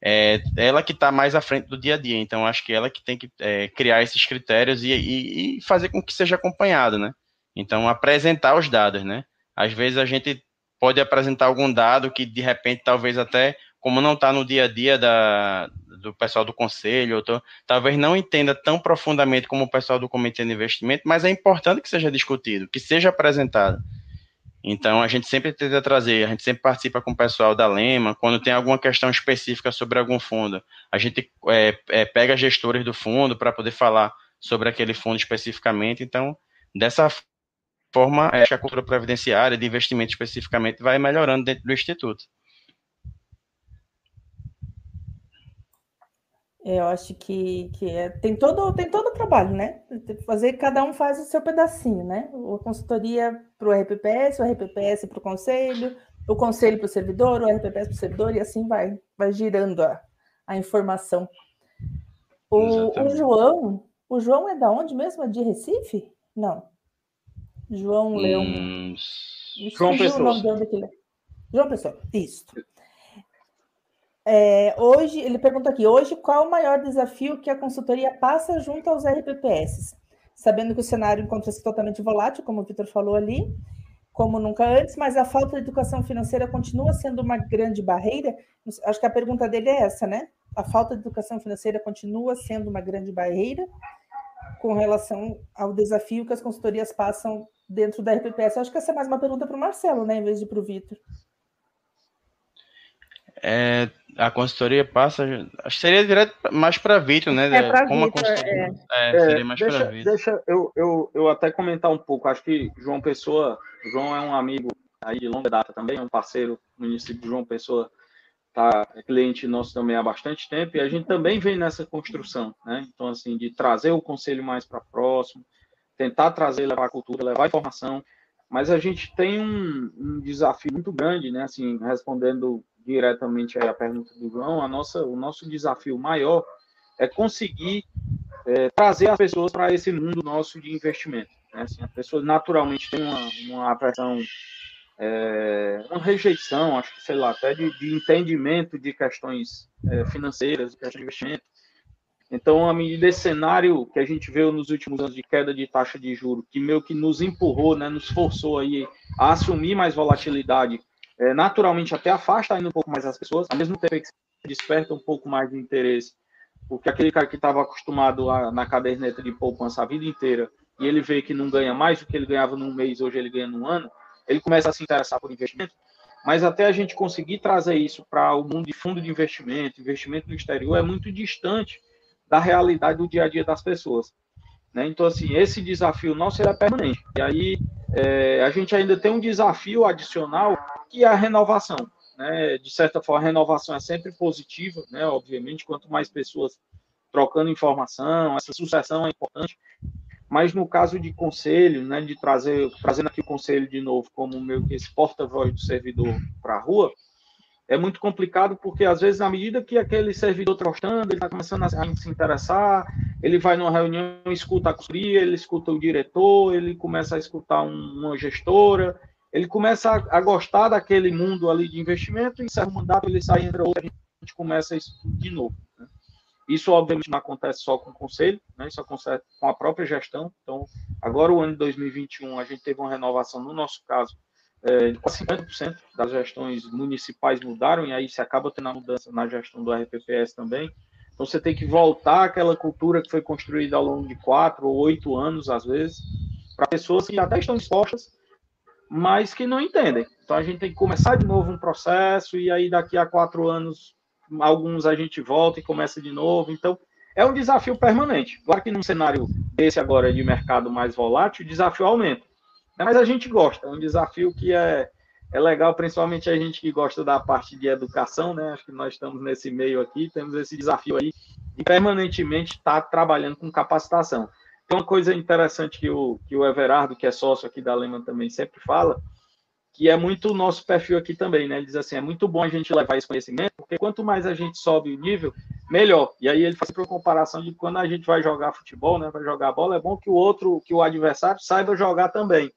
é ela que está mais à frente do dia a dia. Então, acho que ela que tem que é, criar esses critérios e, e, e, fazer com que seja acompanhado, né? Então, apresentar os dados, né? Às vezes a gente pode apresentar algum dado que, de repente, talvez até, como não está no dia a dia da, do pessoal do conselho, tô, talvez não entenda tão profundamente como o pessoal do comitê de investimento, mas é importante que seja discutido, que seja apresentado. Então, a gente sempre tenta trazer, a gente sempre participa com o pessoal da Lema, quando tem alguma questão específica sobre algum fundo, a gente é, é, pega gestores do fundo para poder falar sobre aquele fundo especificamente. Então, dessa forma, a cultura previdenciária, de investimento especificamente, vai melhorando dentro do Instituto. Eu acho que, que é, tem todo tem todo o trabalho, né? Fazer cada um faz o seu pedacinho, né? A consultoria para o RPPS, o RPPS para o conselho, o conselho para o servidor, o RPPS para o servidor e assim vai, vai girando a, a informação. O, o, João, o João é da onde mesmo? É de Recife? Não. João Leão. Hum, João Pessoa. João Pessoa, isso. É, hoje, ele pergunta aqui, hoje qual o maior desafio que a consultoria passa junto aos RPPS? Sabendo que o cenário encontra-se totalmente volátil, como o Vitor falou ali, como nunca antes, mas a falta de educação financeira continua sendo uma grande barreira. Acho que a pergunta dele é essa, né? A falta de educação financeira continua sendo uma grande barreira com relação ao desafio que as consultorias passam dentro da RPPS. Acho que essa é mais uma pergunta para o Marcelo, né, em vez de para o Vitor. É, a consultoria passa. Acho que seria direto mais para Vitor, né? É para Vitor, é. é. seria mais deixa, para Vitor. Deixa eu, eu, eu até comentar um pouco. Acho que João Pessoa, João é um amigo aí de longa data também, é um parceiro no município de João Pessoa, tá, é cliente nosso também há bastante tempo, e a gente também vem nessa construção, né? Então, assim, de trazer o conselho mais para próximo, tentar trazer, levar a cultura, levar a informação, mas a gente tem um, um desafio muito grande, né? Assim, respondendo diretamente a pergunta do João, a nossa, o nosso desafio maior é conseguir é, trazer as pessoas para esse mundo nosso de investimento. Né? Assim, as pessoas naturalmente têm uma, uma é, uma rejeição, acho que, sei lá, até de, de entendimento de questões é, financeiras, de questões de investimento. Então, a medida desse cenário que a gente viu nos últimos anos de queda de taxa de juro, que meio que nos empurrou, né, nos forçou aí a assumir mais volatilidade é, naturalmente até afasta ainda um pouco mais as pessoas, ao mesmo tempo que desperta um pouco mais de interesse, porque aquele cara que estava acostumado a, na caderneta de poupança a vida inteira e ele vê que não ganha mais do que ele ganhava num mês, hoje ele ganha num ano, ele começa a se interessar por investimento, mas até a gente conseguir trazer isso para o mundo de fundo de investimento, investimento no exterior, é muito distante da realidade do dia a dia das pessoas. Né? Então, assim, esse desafio nosso é permanente. E aí, é, a gente ainda tem um desafio adicional que é a renovação. Né? De certa forma, a renovação é sempre positiva, né? obviamente, quanto mais pessoas trocando informação, essa sucessão é importante. Mas no caso de conselho, né, de trazer, trazendo aqui o conselho de novo como meio que esse porta-voz do servidor para a rua, é muito complicado porque às vezes na medida que aquele servidor está gostando, ele está começando a se interessar, ele vai numa reunião, escuta a consultoria, ele escuta o diretor, ele começa a escutar um, uma gestora, ele começa a, a, gostar daquele mundo ali de investimento, encerra o mandato, ele sai, entra outro, a gente começa isso de novo. Né? Isso, obviamente, não acontece só com o conselho, né? isso acontece com a própria gestão. Então, agora, o ano de 2021, a gente teve uma renovação, no nosso caso, é, 50% das gestões municipais mudaram, e aí se acaba tendo a mudança na gestão do RPPS também. Então, você tem que voltar àquela cultura que foi construída ao longo de quatro ou oito anos, às vezes, para pessoas que até estão dispostas, mas que não entendem. Então a gente tem que começar de novo um processo, e aí daqui a quatro anos, alguns a gente volta e começa de novo. Então é um desafio permanente. Claro que num cenário desse agora de mercado mais volátil, o desafio aumenta. Mas a gente gosta, é um desafio que é, é legal, principalmente a gente que gosta da parte de educação, né? Acho que nós estamos nesse meio aqui, temos esse desafio aí de permanentemente estar trabalhando com capacitação. Tem uma coisa interessante que o, que o Everardo, que é sócio aqui da Lehman, também sempre fala, que é muito o nosso perfil aqui também, né? Ele diz assim, é muito bom a gente levar esse conhecimento, porque quanto mais a gente sobe o nível, melhor. E aí ele faz uma comparação de quando a gente vai jogar futebol, né? Vai jogar bola, é bom que o outro, que o adversário saiba jogar também.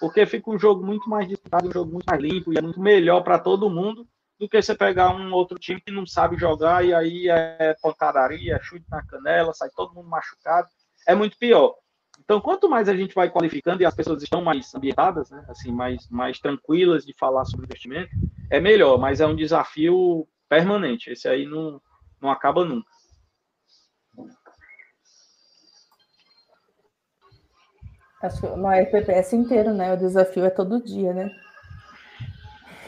Porque fica um jogo muito mais disputado, um jogo muito mais limpo e é muito melhor para todo mundo do que você pegar um outro time que não sabe jogar e aí é pancadaria, é chute na canela, sai todo mundo machucado é muito pior. Então, quanto mais a gente vai qualificando e as pessoas estão mais ambientadas, né, assim, mais, mais tranquilas de falar sobre investimento, é melhor, mas é um desafio permanente. Esse aí não, não acaba nunca. Acho que no RPPS inteiro, né? O desafio é todo dia, né?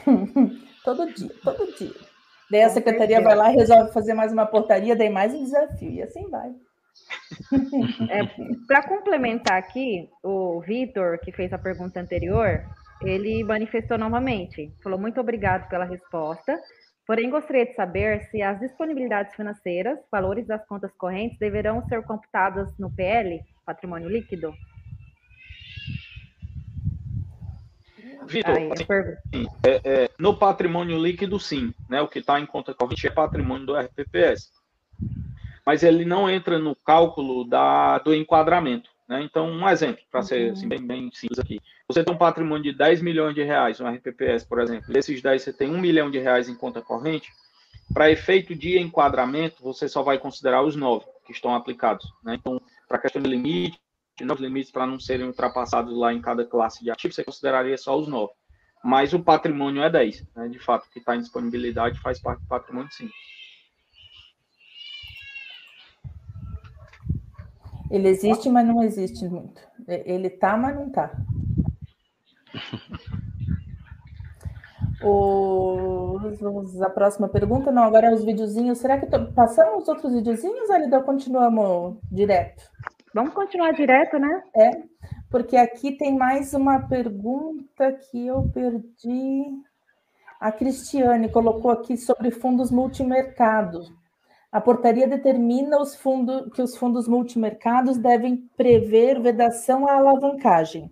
todo dia, todo dia. Daí a secretaria vai lá e resolve fazer mais uma portaria, daí mais um desafio, e assim vai. É, Para complementar aqui, o Vitor, que fez a pergunta anterior, ele manifestou novamente. Falou muito obrigado pela resposta. Porém, gostaria de saber se as disponibilidades financeiras, valores das contas correntes, deverão ser computadas no PL, patrimônio líquido? Vitor, assim, é, é, no patrimônio líquido, sim. Né, o que está em conta corrente é patrimônio do RPPS mas ele não entra no cálculo da, do enquadramento. Né? Então, um exemplo, para ser assim, bem, bem, simples aqui. Você tem um patrimônio de 10 milhões de reais, um RPPS, por exemplo. Desses 10, você tem 1 milhão de reais em conta corrente. Para efeito de enquadramento, você só vai considerar os 9 que estão aplicados. Né? Então, para questão de limite, os limites para não serem ultrapassados lá em cada classe de ativo, você consideraria só os 9. Mas o patrimônio é 10. Né? De fato, que está em disponibilidade faz parte do patrimônio, sim. Ele existe, mas não existe muito. Ele tá, mas não tá. Os, a próxima pergunta, não, agora é os videozinhos. Será que tô, passamos os outros videozinhos, ou continuamos direto? Vamos continuar direto, né? É, porque aqui tem mais uma pergunta que eu perdi. A Cristiane colocou aqui sobre fundos multimercados. A portaria determina os fundos, que os fundos multimercados devem prever vedação à alavancagem.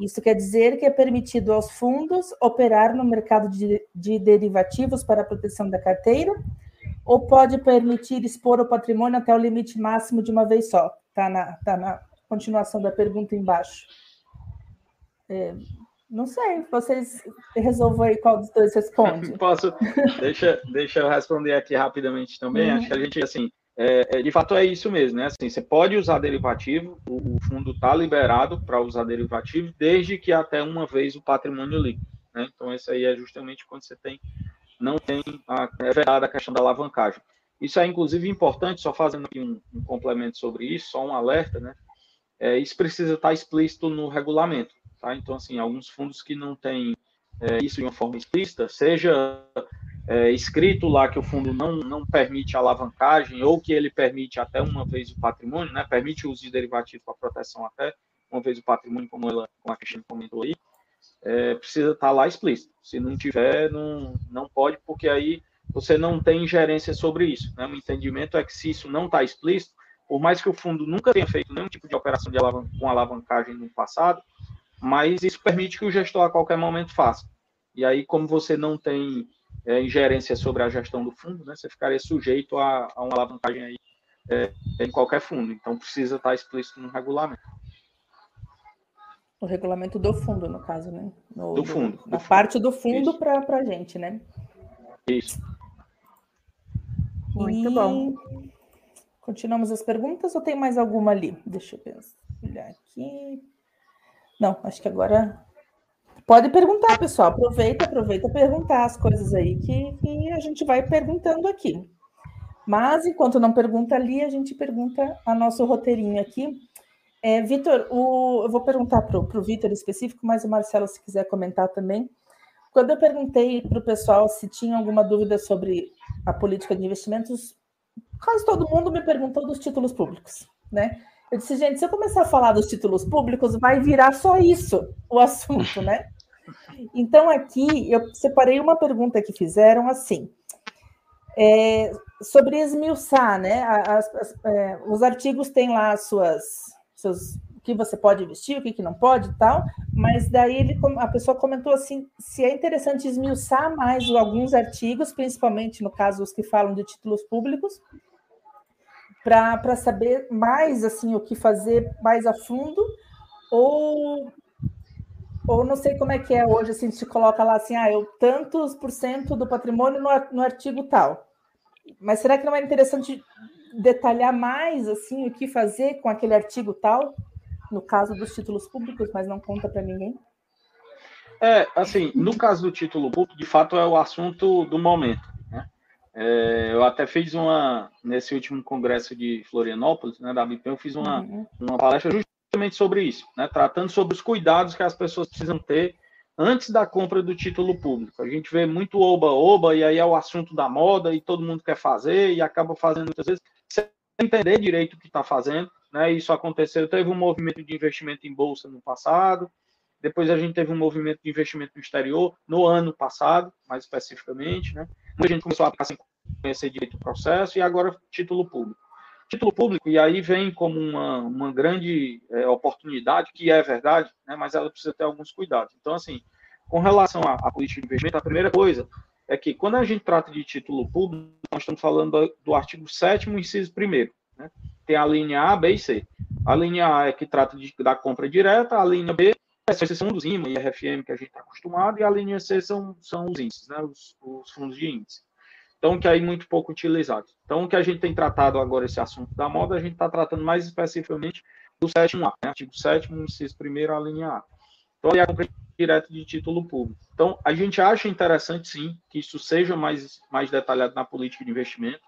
Isso quer dizer que é permitido aos fundos operar no mercado de, de derivativos para a proteção da carteira, ou pode permitir expor o patrimônio até o limite máximo de uma vez só? Está na, tá na continuação da pergunta embaixo. É, não sei, vocês resolvam aí qual dos dois responde. Posso, deixa, deixa eu responder aqui rapidamente também. Uhum. Acho que a gente, assim, é, é, de fato é isso mesmo, né? Assim, você pode usar derivativo, o, o fundo está liberado para usar derivativo, desde que até uma vez o patrimônio líquido. Né? Então, isso aí é justamente quando você tem, não tem a, é verdade a questão da alavancagem. Isso é, inclusive, importante, só fazendo aqui um, um complemento sobre isso, só um alerta, né? É, isso precisa estar explícito no regulamento. Tá? Então, assim, alguns fundos que não têm é, isso de uma forma explícita, seja é, escrito lá que o fundo não, não permite alavancagem ou que ele permite até uma vez o patrimônio, né? permite o uso de derivativo para proteção até uma vez o patrimônio, como, ela, como a Cristina comentou aí, é, precisa estar lá explícito. Se não tiver, não, não pode, porque aí você não tem ingerência sobre isso. Né? O entendimento é que se isso não está explícito, por mais que o fundo nunca tenha feito nenhum tipo de operação de alavan com alavancagem no passado, mas isso permite que o gestor a qualquer momento faça. E aí, como você não tem é, ingerência sobre a gestão do fundo, né, você ficaria sujeito a, a uma alavancagem aí, é, em qualquer fundo. Então, precisa estar explícito no regulamento. O regulamento do fundo, no caso, né? No, do fundo. Na parte do fundo para a gente, né? Isso. Muito e... bom. Continuamos as perguntas ou tem mais alguma ali? Deixa eu pensar. Olhar aqui. Não, acho que agora. Pode perguntar, pessoal. Aproveita, aproveita perguntar as coisas aí que, que a gente vai perguntando aqui. Mas, enquanto não pergunta ali, a gente pergunta a nosso roteirinho aqui. É, Vitor, eu vou perguntar para o Vitor específico, mas o Marcelo, se quiser comentar também. Quando eu perguntei para o pessoal se tinha alguma dúvida sobre a política de investimentos, quase todo mundo me perguntou dos títulos públicos, né? Eu disse, gente, se eu começar a falar dos títulos públicos, vai virar só isso o assunto, né? Então, aqui eu separei uma pergunta que fizeram assim. É, sobre esmiuçar, né? As, as, é, os artigos têm lá as suas, seus, que você pode investir, o que, que não pode e tal, mas daí ele, a pessoa comentou assim: se é interessante esmiuçar mais alguns artigos, principalmente no caso os que falam de títulos públicos, para saber mais assim o que fazer mais a fundo ou ou não sei como é que é hoje assim se coloca lá assim ah eu tantos por cento do patrimônio no, no artigo tal. Mas será que não é interessante detalhar mais assim o que fazer com aquele artigo tal no caso dos títulos públicos mas não conta para ninguém é assim no caso do título público de fato é o assunto do momento é, eu até fiz uma, nesse último congresso de Florianópolis, né, da BIPEM, eu fiz uma, uhum. uma palestra justamente sobre isso, né, tratando sobre os cuidados que as pessoas precisam ter antes da compra do título público. A gente vê muito oba-oba e aí é o assunto da moda e todo mundo quer fazer e acaba fazendo muitas vezes sem entender direito o que está fazendo. Né? Isso aconteceu, teve um movimento de investimento em bolsa no passado, depois a gente teve um movimento de investimento no exterior no ano passado, mais especificamente, né? A gente começou a conhecer direito o processo e agora título público. Título público, e aí vem como uma, uma grande é, oportunidade, que é verdade, né? mas ela precisa ter alguns cuidados. Então, assim, com relação à, à política de investimento, a primeira coisa é que quando a gente trata de título público, nós estamos falando do, do artigo 7 inciso 1 né? Tem a linha A, B e C. A linha A é que trata de, da compra direta, a linha B são dos IMA e RFM que a gente está acostumado, e a linha C são, são os índices, né, os, os, fundos de índice. Então, que é aí muito pouco utilizado. Então, o que a gente tem tratado agora, esse assunto da moda, a gente está tratando mais especificamente do sétimo A, né, artigo 7 inciso 1 a linha A. Então, aí a compra direta de título público. Então, a gente acha interessante, sim, que isso seja mais, mais detalhado na política de investimento,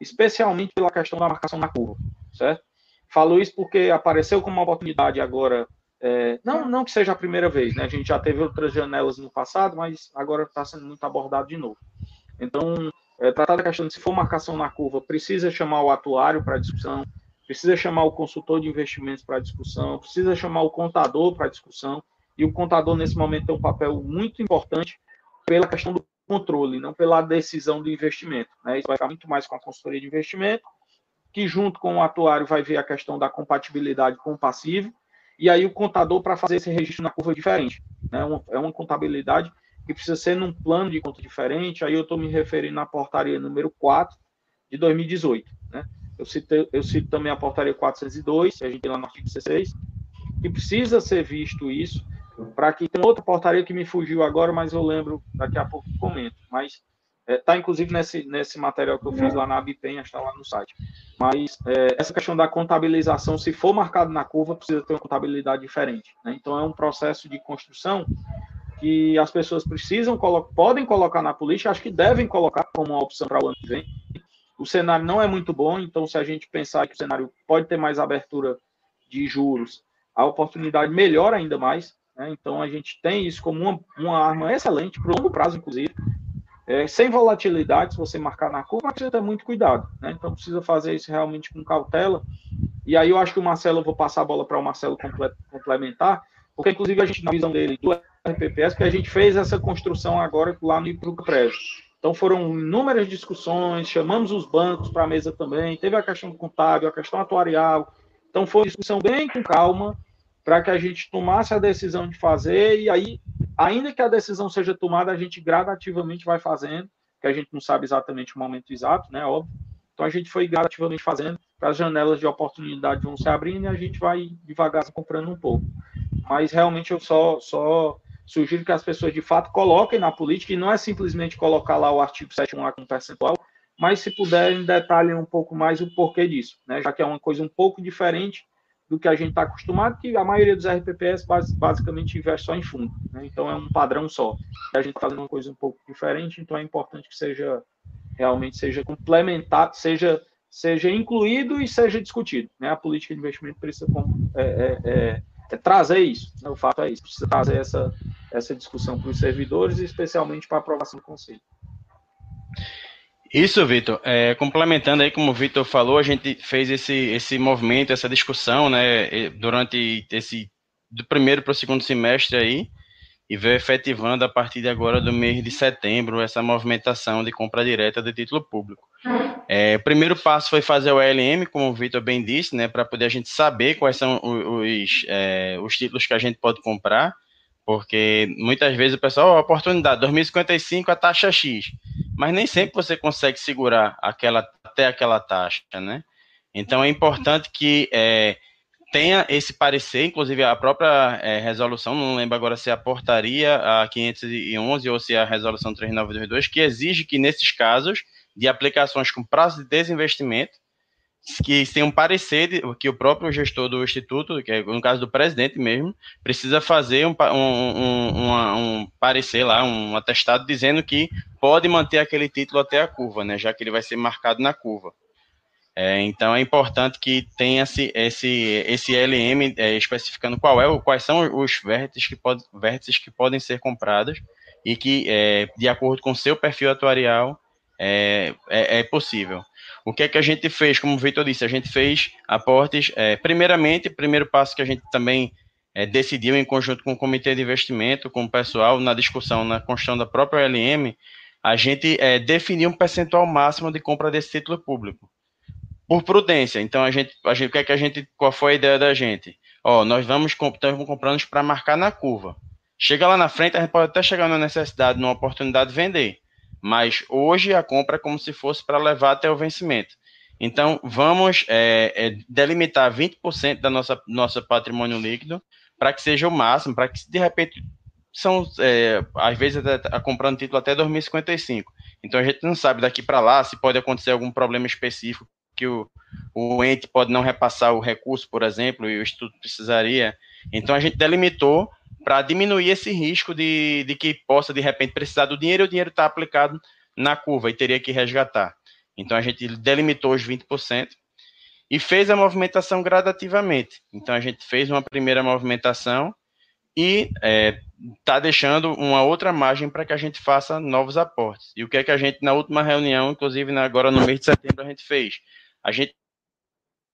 especialmente pela questão da marcação na curva, certo? Falo isso porque apareceu como uma oportunidade agora é, não, não que seja a primeira vez, né? A gente já teve outras janelas no passado, mas agora está sendo muito abordado de novo. Então, é, da questão de se for marcação na curva, precisa chamar o atuário para discussão, precisa chamar o consultor de investimentos para discussão, precisa chamar o contador para discussão, e o contador, nesse momento, tem um papel muito importante pela questão do controle, não pela decisão do investimento. Né? Isso vai ficar muito mais com a consultoria de investimento, que junto com o atuário vai ver a questão da compatibilidade com o passivo, e aí o contador para fazer esse registro na curva é diferente. Né? É uma contabilidade que precisa ser num plano de conta diferente. Aí eu estou me referindo à portaria número 4 de 2018. Né? Eu, cito, eu cito também a portaria 402, que a gente tem lá no artigo 16, que precisa ser visto isso, para que tem outra portaria que me fugiu agora, mas eu lembro daqui a pouco comento. Mas Está, é, tá, inclusive, nesse, nesse material que eu fiz lá na Abipenha, está lá no site. Mas é, essa questão da contabilização, se for marcado na curva, precisa ter uma contabilidade diferente. Né? Então, é um processo de construção que as pessoas precisam, colo podem colocar na política, acho que devem colocar como uma opção para o ano que vem. O cenário não é muito bom, então, se a gente pensar que o cenário pode ter mais abertura de juros, a oportunidade melhora ainda mais. Né? Então, a gente tem isso como uma, uma arma excelente, para o longo prazo, inclusive, é, sem volatilidade, se você marcar na curva, precisa ter muito cuidado. Né? Então precisa fazer isso realmente com cautela. E aí eu acho que o Marcelo, eu vou passar a bola para o Marcelo complementar, porque inclusive a gente, na visão dele, do RPPS, que a gente fez essa construção agora lá no IPRUCPREV. Então foram inúmeras discussões, chamamos os bancos para a mesa também, teve a questão contábil, a questão atuarial. Então foi uma discussão bem com calma, para que a gente tomasse a decisão de fazer, e aí ainda que a decisão seja tomada, a gente gradativamente vai fazendo, que a gente não sabe exatamente o momento exato, né? Óbvio. Então a gente foi gradativamente fazendo, as janelas de oportunidade vão se abrindo e a gente vai devagar comprando um pouco. Mas realmente eu só, só sugiro que as pessoas de fato coloquem na política, e não é simplesmente colocar lá o artigo 7.1 lá com percentual, mas se puderem, detalhem um pouco mais o porquê disso, né? já que é uma coisa um pouco diferente do que a gente está acostumado, que a maioria dos RPPS basicamente investe só em fundo. Né? Então é um padrão só. A gente está fazendo uma coisa um pouco diferente, então é importante que seja realmente seja complementado, seja seja incluído e seja discutido. Né? A política de investimento precisa é, é, é, é trazer isso. Né? O fato é isso, precisa trazer essa, essa discussão para os servidores especialmente para a aprovação do conselho. Isso, Vitor. É, complementando aí, como o Vitor falou, a gente fez esse, esse movimento, essa discussão, né, durante esse do primeiro para o segundo semestre aí, e veio efetivando a partir de agora do mês de setembro essa movimentação de compra direta de título público. É, o primeiro passo foi fazer o ELM, como o Vitor bem disse, né, para poder a gente saber quais são os, é, os títulos que a gente pode comprar, porque muitas vezes o pessoal, oh, oportunidade, 2055 a taxa X mas nem sempre você consegue segurar aquela, até aquela taxa, né? Então é importante que é, tenha esse parecer, inclusive a própria é, resolução, não lembro agora se é a portaria a 511 ou se é a resolução 3922, que exige que nesses casos de aplicações com prazo de desinvestimento, que tem um parecer que o próprio gestor do instituto, que é no caso do presidente mesmo, precisa fazer um, um, um, um, parecer lá, um atestado dizendo que pode manter aquele título até a curva, né, já que ele vai ser marcado na curva. É, então é importante que tenha esse, esse, esse LM é, especificando qual é, quais são os vértices que, pode, vértices que podem ser comprados e que, é, de acordo com seu perfil atuarial, é, é, é, possível. O que é que a gente fez? Como o Vitor disse, a gente fez aportes. É, primeiramente, primeiro passo que a gente também é, decidiu em conjunto com o comitê de investimento, com o pessoal, na discussão, na construção da própria LM, a gente é, definiu um percentual máximo de compra desse título público. Por prudência. Então, a gente, a gente, o que é que a gente, qual foi a ideia da gente? Ó, nós vamos, estamos comprando para marcar na curva. Chega lá na frente, a gente pode até chegar na necessidade, numa oportunidade de vender. Mas hoje a compra é como se fosse para levar até o vencimento. Então, vamos é, é, delimitar 20% da nossa nosso patrimônio líquido para que seja o máximo, para que de repente são, é, às vezes, a, comprando título até 2055. Então a gente não sabe daqui para lá se pode acontecer algum problema específico que o, o ente pode não repassar o recurso, por exemplo, e o instituto precisaria. Então a gente delimitou para diminuir esse risco de, de que possa, de repente, precisar do dinheiro e o dinheiro está aplicado na curva e teria que resgatar. Então a gente delimitou os 20% e fez a movimentação gradativamente. Então a gente fez uma primeira movimentação e está é, tá deixando uma outra margem para que a gente faça novos aportes. E o que é que a gente, na última reunião, inclusive agora no mês de setembro, a gente fez? A gente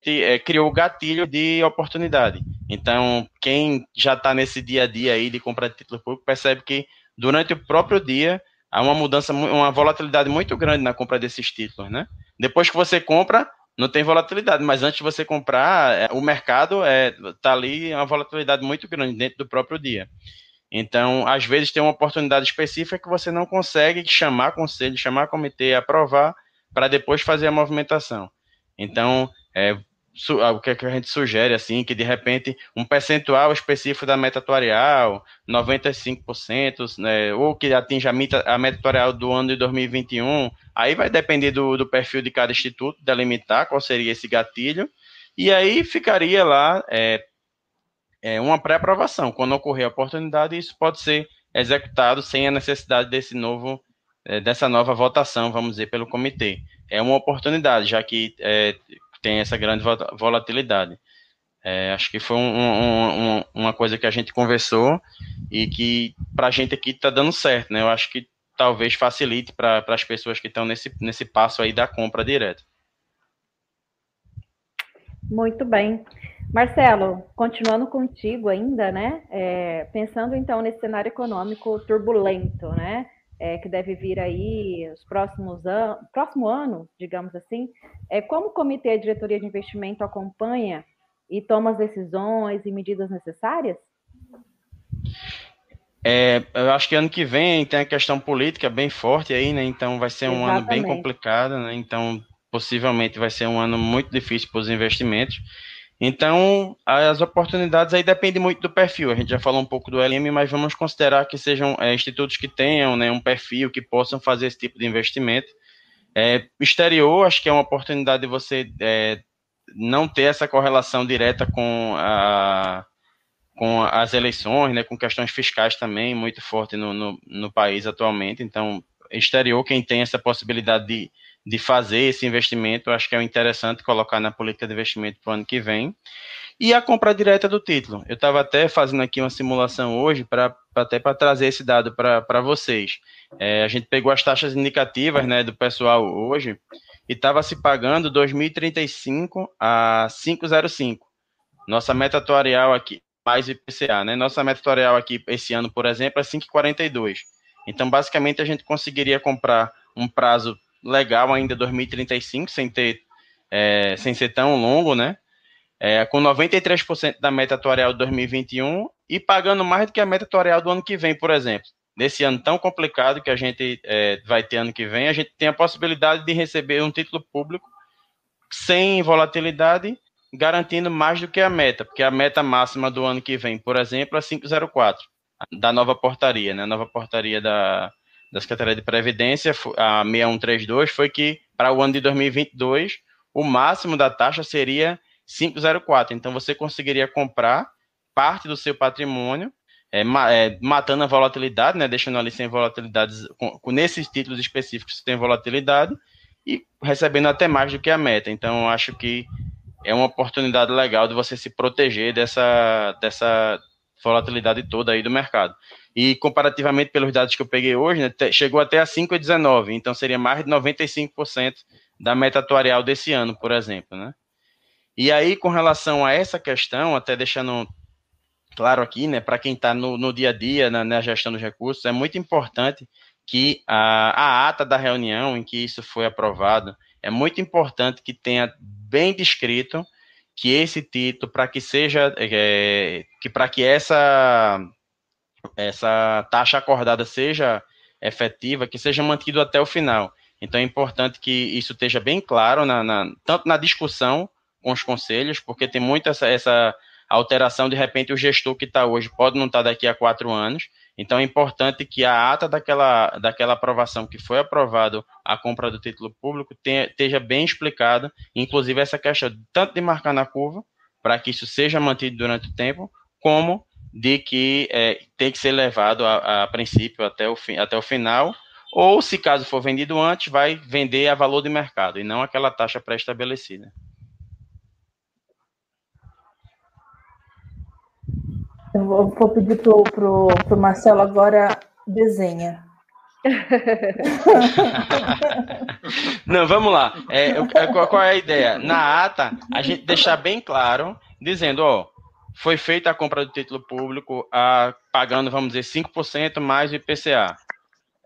é, criou o gatilho de oportunidade. Então, quem já está nesse dia a dia aí de compra de título público percebe que durante o próprio dia há uma mudança, uma volatilidade muito grande na compra desses títulos, né? Depois que você compra, não tem volatilidade, mas antes de você comprar, é, o mercado é, tá ali uma volatilidade muito grande dentro do próprio dia. Então, às vezes tem uma oportunidade específica que você não consegue chamar conselho, chamar comitê, aprovar para depois fazer a movimentação. Então, é, o que, é que a gente sugere, assim, que de repente um percentual específico da meta atuarial, 95%, né, ou que atinja a meta, a meta atuarial do ano de 2021, aí vai depender do, do perfil de cada instituto, delimitar qual seria esse gatilho, e aí ficaria lá é, é uma pré-aprovação. Quando ocorrer a oportunidade, isso pode ser executado sem a necessidade desse novo, é, dessa nova votação, vamos dizer, pelo comitê. É uma oportunidade, já que é, tem essa grande volatilidade. É, acho que foi um, um, um, uma coisa que a gente conversou e que para a gente aqui está dando certo, né? Eu acho que talvez facilite para as pessoas que estão nesse, nesse passo aí da compra direta. Muito bem. Marcelo, continuando contigo ainda, né? É, pensando então nesse cenário econômico turbulento, né? É, que deve vir aí os próximos anos, próximo ano, digamos assim, é, como o Comitê de Diretoria de Investimento acompanha e toma as decisões e medidas necessárias? É, eu acho que ano que vem tem a questão política bem forte aí, né? Então vai ser um Exatamente. ano bem complicado, né? Então possivelmente vai ser um ano muito difícil para os investimentos. Então, as oportunidades aí dependem muito do perfil. A gente já falou um pouco do LM, mas vamos considerar que sejam é, institutos que tenham né, um perfil, que possam fazer esse tipo de investimento. É, exterior, acho que é uma oportunidade de você é, não ter essa correlação direta com, a, com as eleições, né, com questões fiscais também muito forte no, no, no país atualmente. Então, exterior, quem tem essa possibilidade de de fazer esse investimento, acho que é interessante colocar na política de investimento para o ano que vem. E a compra direta do título. Eu estava até fazendo aqui uma simulação hoje, para até para trazer esse dado para vocês. É, a gente pegou as taxas indicativas né, do pessoal hoje e estava se pagando 2035 a 505. Nossa meta atuarial aqui, mais IPCA, né? Nossa meta atuarial aqui esse ano, por exemplo, é 5,42. Então, basicamente, a gente conseguiria comprar um prazo legal ainda 2035, sem ter é, sem ser tão longo, né? É, com 93% da meta atuarial de 2021 e pagando mais do que a meta atuarial do ano que vem, por exemplo. Nesse ano tão complicado que a gente é, vai ter ano que vem, a gente tem a possibilidade de receber um título público sem volatilidade, garantindo mais do que a meta, porque a meta máxima do ano que vem, por exemplo, é 504, da nova portaria, né? A nova portaria da, da Secretaria de Previdência, a 6132, foi que para o ano de 2022 o máximo da taxa seria 504. Então você conseguiria comprar parte do seu patrimônio, é, é, matando a volatilidade, né, deixando ali sem volatilidade, com, com, nesses títulos específicos sem volatilidade, e recebendo até mais do que a meta. Então, acho que é uma oportunidade legal de você se proteger dessa, dessa volatilidade toda aí do mercado. E comparativamente pelos dados que eu peguei hoje, né, chegou até a 5,19, então seria mais de 95% da meta atuarial desse ano, por exemplo, né? E aí, com relação a essa questão, até deixando claro aqui, né, para quem está no, no, dia a dia, na, na, gestão dos recursos, é muito importante que a, a ata da reunião em que isso foi aprovado, é muito importante que tenha bem descrito que esse título, para que seja, é, que para que essa, essa taxa acordada seja efetiva, que seja mantido até o final. Então é importante que isso esteja bem claro, na, na tanto na discussão com os conselhos, porque tem muita essa, essa alteração, de repente o gestor que está hoje pode não estar tá daqui a quatro anos, então é importante que a ata daquela, daquela aprovação que foi aprovado a compra do título público tenha, esteja bem explicada, inclusive essa questão tanto de marcar na curva, para que isso seja mantido durante o tempo, como de que é, tem que ser levado a, a princípio até o, fi, até o final, ou se caso for vendido antes, vai vender a valor de mercado e não aquela taxa pré-estabelecida. Eu vou, vou pedir pro, pro, pro Marcelo agora desenha. Não, vamos lá. É, qual, qual, é a ideia? Na ata, a gente deixar bem claro, dizendo, ó, foi feita a compra do título público a, pagando, vamos dizer, 5% mais o IPCA.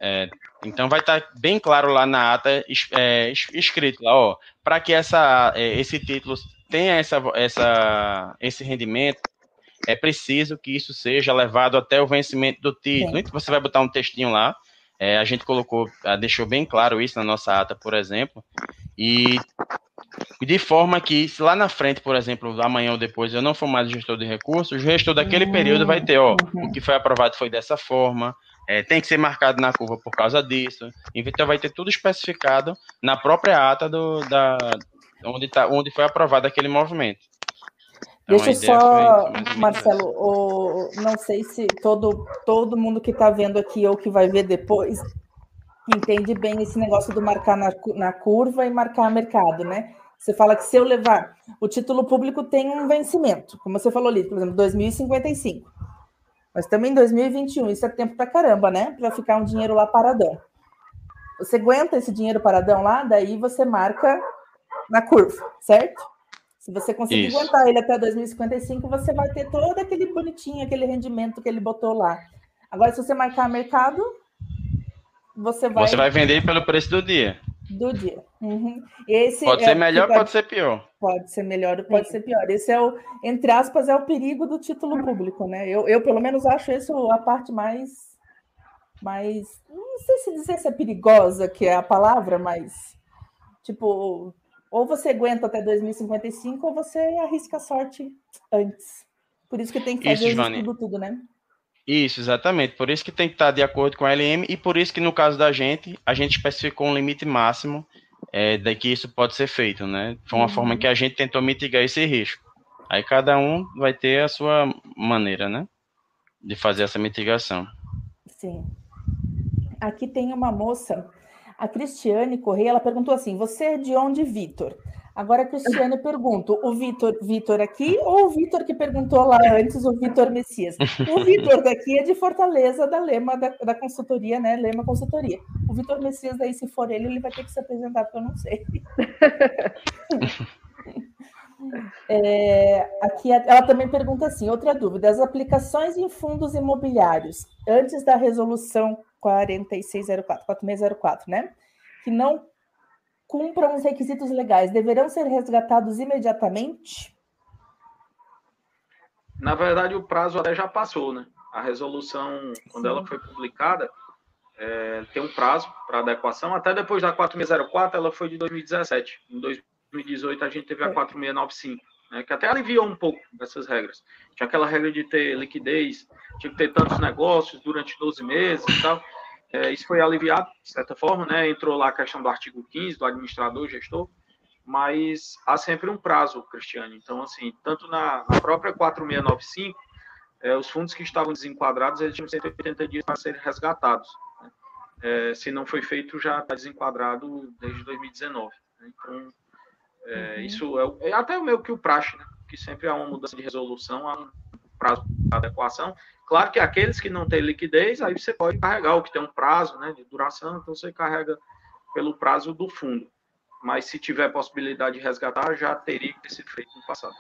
É, então vai estar bem claro lá na ata é, escrito lá, ó, para que essa, é, esse título tenha essa, essa, esse rendimento, é preciso que isso seja levado até o vencimento do título. Sim. Você vai botar um textinho lá. É, a gente colocou, deixou bem claro isso na nossa ata, por exemplo. E de forma que, se lá na frente, por exemplo, amanhã ou depois eu não for mais gestor de recursos, o gestor daquele período vai ter, ó, uhum. o que foi aprovado foi dessa forma, é, tem que ser marcado na curva por causa disso. Então vai ter tudo especificado na própria ata do, da, onde, tá, onde foi aprovado aquele movimento. Então, Deixa eu só, Marcelo, o, não sei se todo, todo mundo que está vendo aqui ou que vai ver depois entende bem esse negócio do marcar na, na curva e marcar mercado, né? Você fala que se eu levar o título público tem um vencimento, como você falou ali, por exemplo, 2055. Mas também em 2021, isso é tempo para caramba, né? Para ficar um dinheiro lá paradão. Você aguenta esse dinheiro paradão lá, daí você marca na curva, certo? Se você conseguir Isso. aguentar ele até 2055, você vai ter todo aquele bonitinho, aquele rendimento que ele botou lá. Agora, se você marcar mercado, você vai. Você vai vender pelo preço do dia. Do dia. Uhum. Esse pode é ser melhor, pode... pode ser pior. Pode ser melhor, pode Sim. ser pior. Esse é o, entre aspas, é o perigo do título público, né? Eu, eu pelo menos, acho isso a parte mais. mais não sei se dizer se é perigosa, que é a palavra, mas. Tipo, ou você aguenta até 2055 ou você arrisca a sorte antes. Por isso que tem que fazer isso, tudo, tudo, né? Isso, exatamente. Por isso que tem que estar de acordo com a LM e por isso que no caso da gente, a gente especificou um limite máximo é, de que isso pode ser feito, né? Foi uma uhum. forma que a gente tentou mitigar esse risco. Aí cada um vai ter a sua maneira, né? De fazer essa mitigação. Sim. Aqui tem uma moça a Cristiane Correia, ela perguntou assim: "Você é de onde, Vitor?" Agora a Cristiane pergunta: o Vitor, Vitor aqui ou o Vitor que perguntou lá antes, o Vitor Messias? O Vitor daqui é de Fortaleza, da Lema da, da consultoria, né? Lema Consultoria. O Vitor Messias daí, se for ele, ele vai ter que se apresentar, porque eu não sei. É, aqui ela também pergunta assim: outra dúvida, as aplicações em fundos imobiliários antes da resolução 4604, 4604, né? Que não cumpram os requisitos legais, deverão ser resgatados imediatamente? Na verdade, o prazo até já passou, né? A resolução, quando Sim. ela foi publicada, é, tem um prazo para adequação. Até depois da 4604, ela foi de 2017. Em 2018, a gente teve a 4695, é. né, que até aliviou um pouco dessas regras. Tinha aquela regra de ter liquidez, tinha que ter tantos negócios durante 12 meses e tal. É, isso foi aliviado, de certa forma, né? Entrou lá a questão do artigo 15, do administrador, gestor, mas há sempre um prazo, Cristiane. Então, assim, tanto na, na própria 4695, é, os fundos que estavam desenquadrados, eles tinham 180 dias para serem resgatados. Né? é, se não foi feito, já está desenquadrado desde 2019. Né? Então, é, uhum. isso é, é, até meio que o praxe, né? que sempre há uma mudança de resolução, há um prazo de adequação. Claro que aqueles que não têm liquidez, aí você pode carregar o que tem um prazo né, de duração, então você carrega pelo prazo do fundo. Mas se tiver possibilidade de resgatar, já teria que ter sido feito no passado.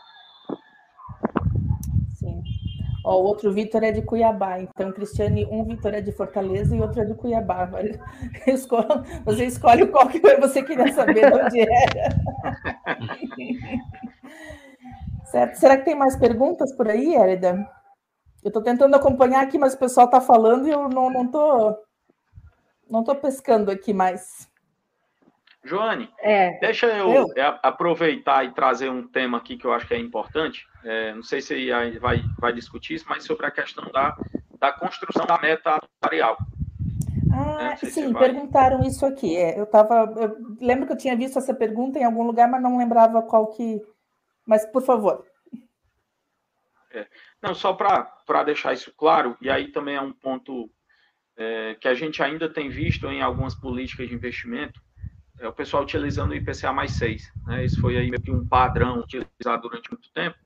Ó, o outro Vitor é de Cuiabá, então, Cristiane, um Vitor é de Fortaleza e outro é de Cuiabá. Você escolhe qual que você queria saber de onde era. certo? Será que tem mais perguntas por aí, Érida? Eu estou tentando acompanhar aqui, mas o pessoal está falando e eu não estou não tô, não tô pescando aqui mais. Joane, é, deixa eu, eu, aproveitar e trazer um tema aqui que eu acho que é importante. É, não sei se vai, vai discutir isso, mas sobre a questão da, da construção da meta atuarial. Ah, sim, perguntaram isso aqui. É, eu tava, eu lembro que eu tinha visto essa pergunta em algum lugar, mas não lembrava qual que. Mas, por favor. É, não, só para deixar isso claro, e aí também é um ponto é, que a gente ainda tem visto em algumas políticas de investimento, é o pessoal utilizando o IPCA mais 6. Né? Isso foi aí meio que um padrão utilizado durante muito tempo.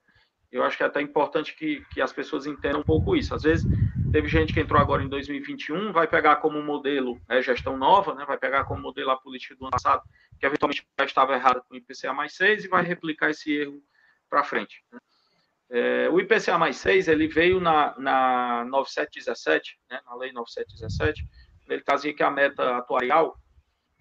Eu acho que é até importante que, que as pessoas entendam um pouco isso. Às vezes, teve gente que entrou agora em 2021, vai pegar como modelo é, gestão nova, né? vai pegar como modelo a política do ano passado, que eventualmente já estava errada com o IPCA mais 6 e vai replicar esse erro para frente. Né? É, o IPCA mais 6, ele veio na, na 9717, né? na lei 9717, ele trazia que a meta atuarial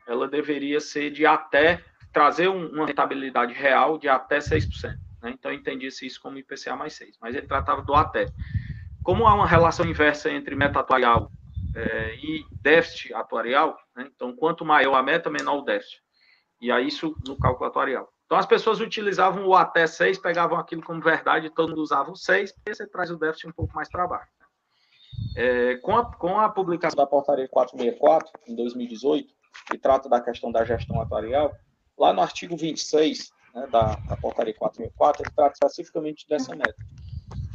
ela deveria ser de até trazer um, uma rentabilidade real de até 6%. Né? Então, eu entendi isso como IPCA mais 6, mas ele tratava do até. Como há uma relação inversa entre meta atuarial é, e déficit atuarial, né? então, quanto maior a meta, menor o déficit. E aí, isso no cálculo atuarial. Então, as pessoas utilizavam o até 6, pegavam aquilo como verdade, todo mundo usava o 6, porque você traz o déficit um pouco mais para baixo. Né? É, com, a, com a publicação da portaria 464, em 2018, que trata da questão da gestão atuarial, lá no artigo 26 né, da, da portaria 464, ele trata especificamente dessa meta.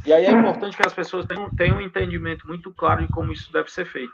E aí é importante que as pessoas tenham, tenham um entendimento muito claro de como isso deve ser feito.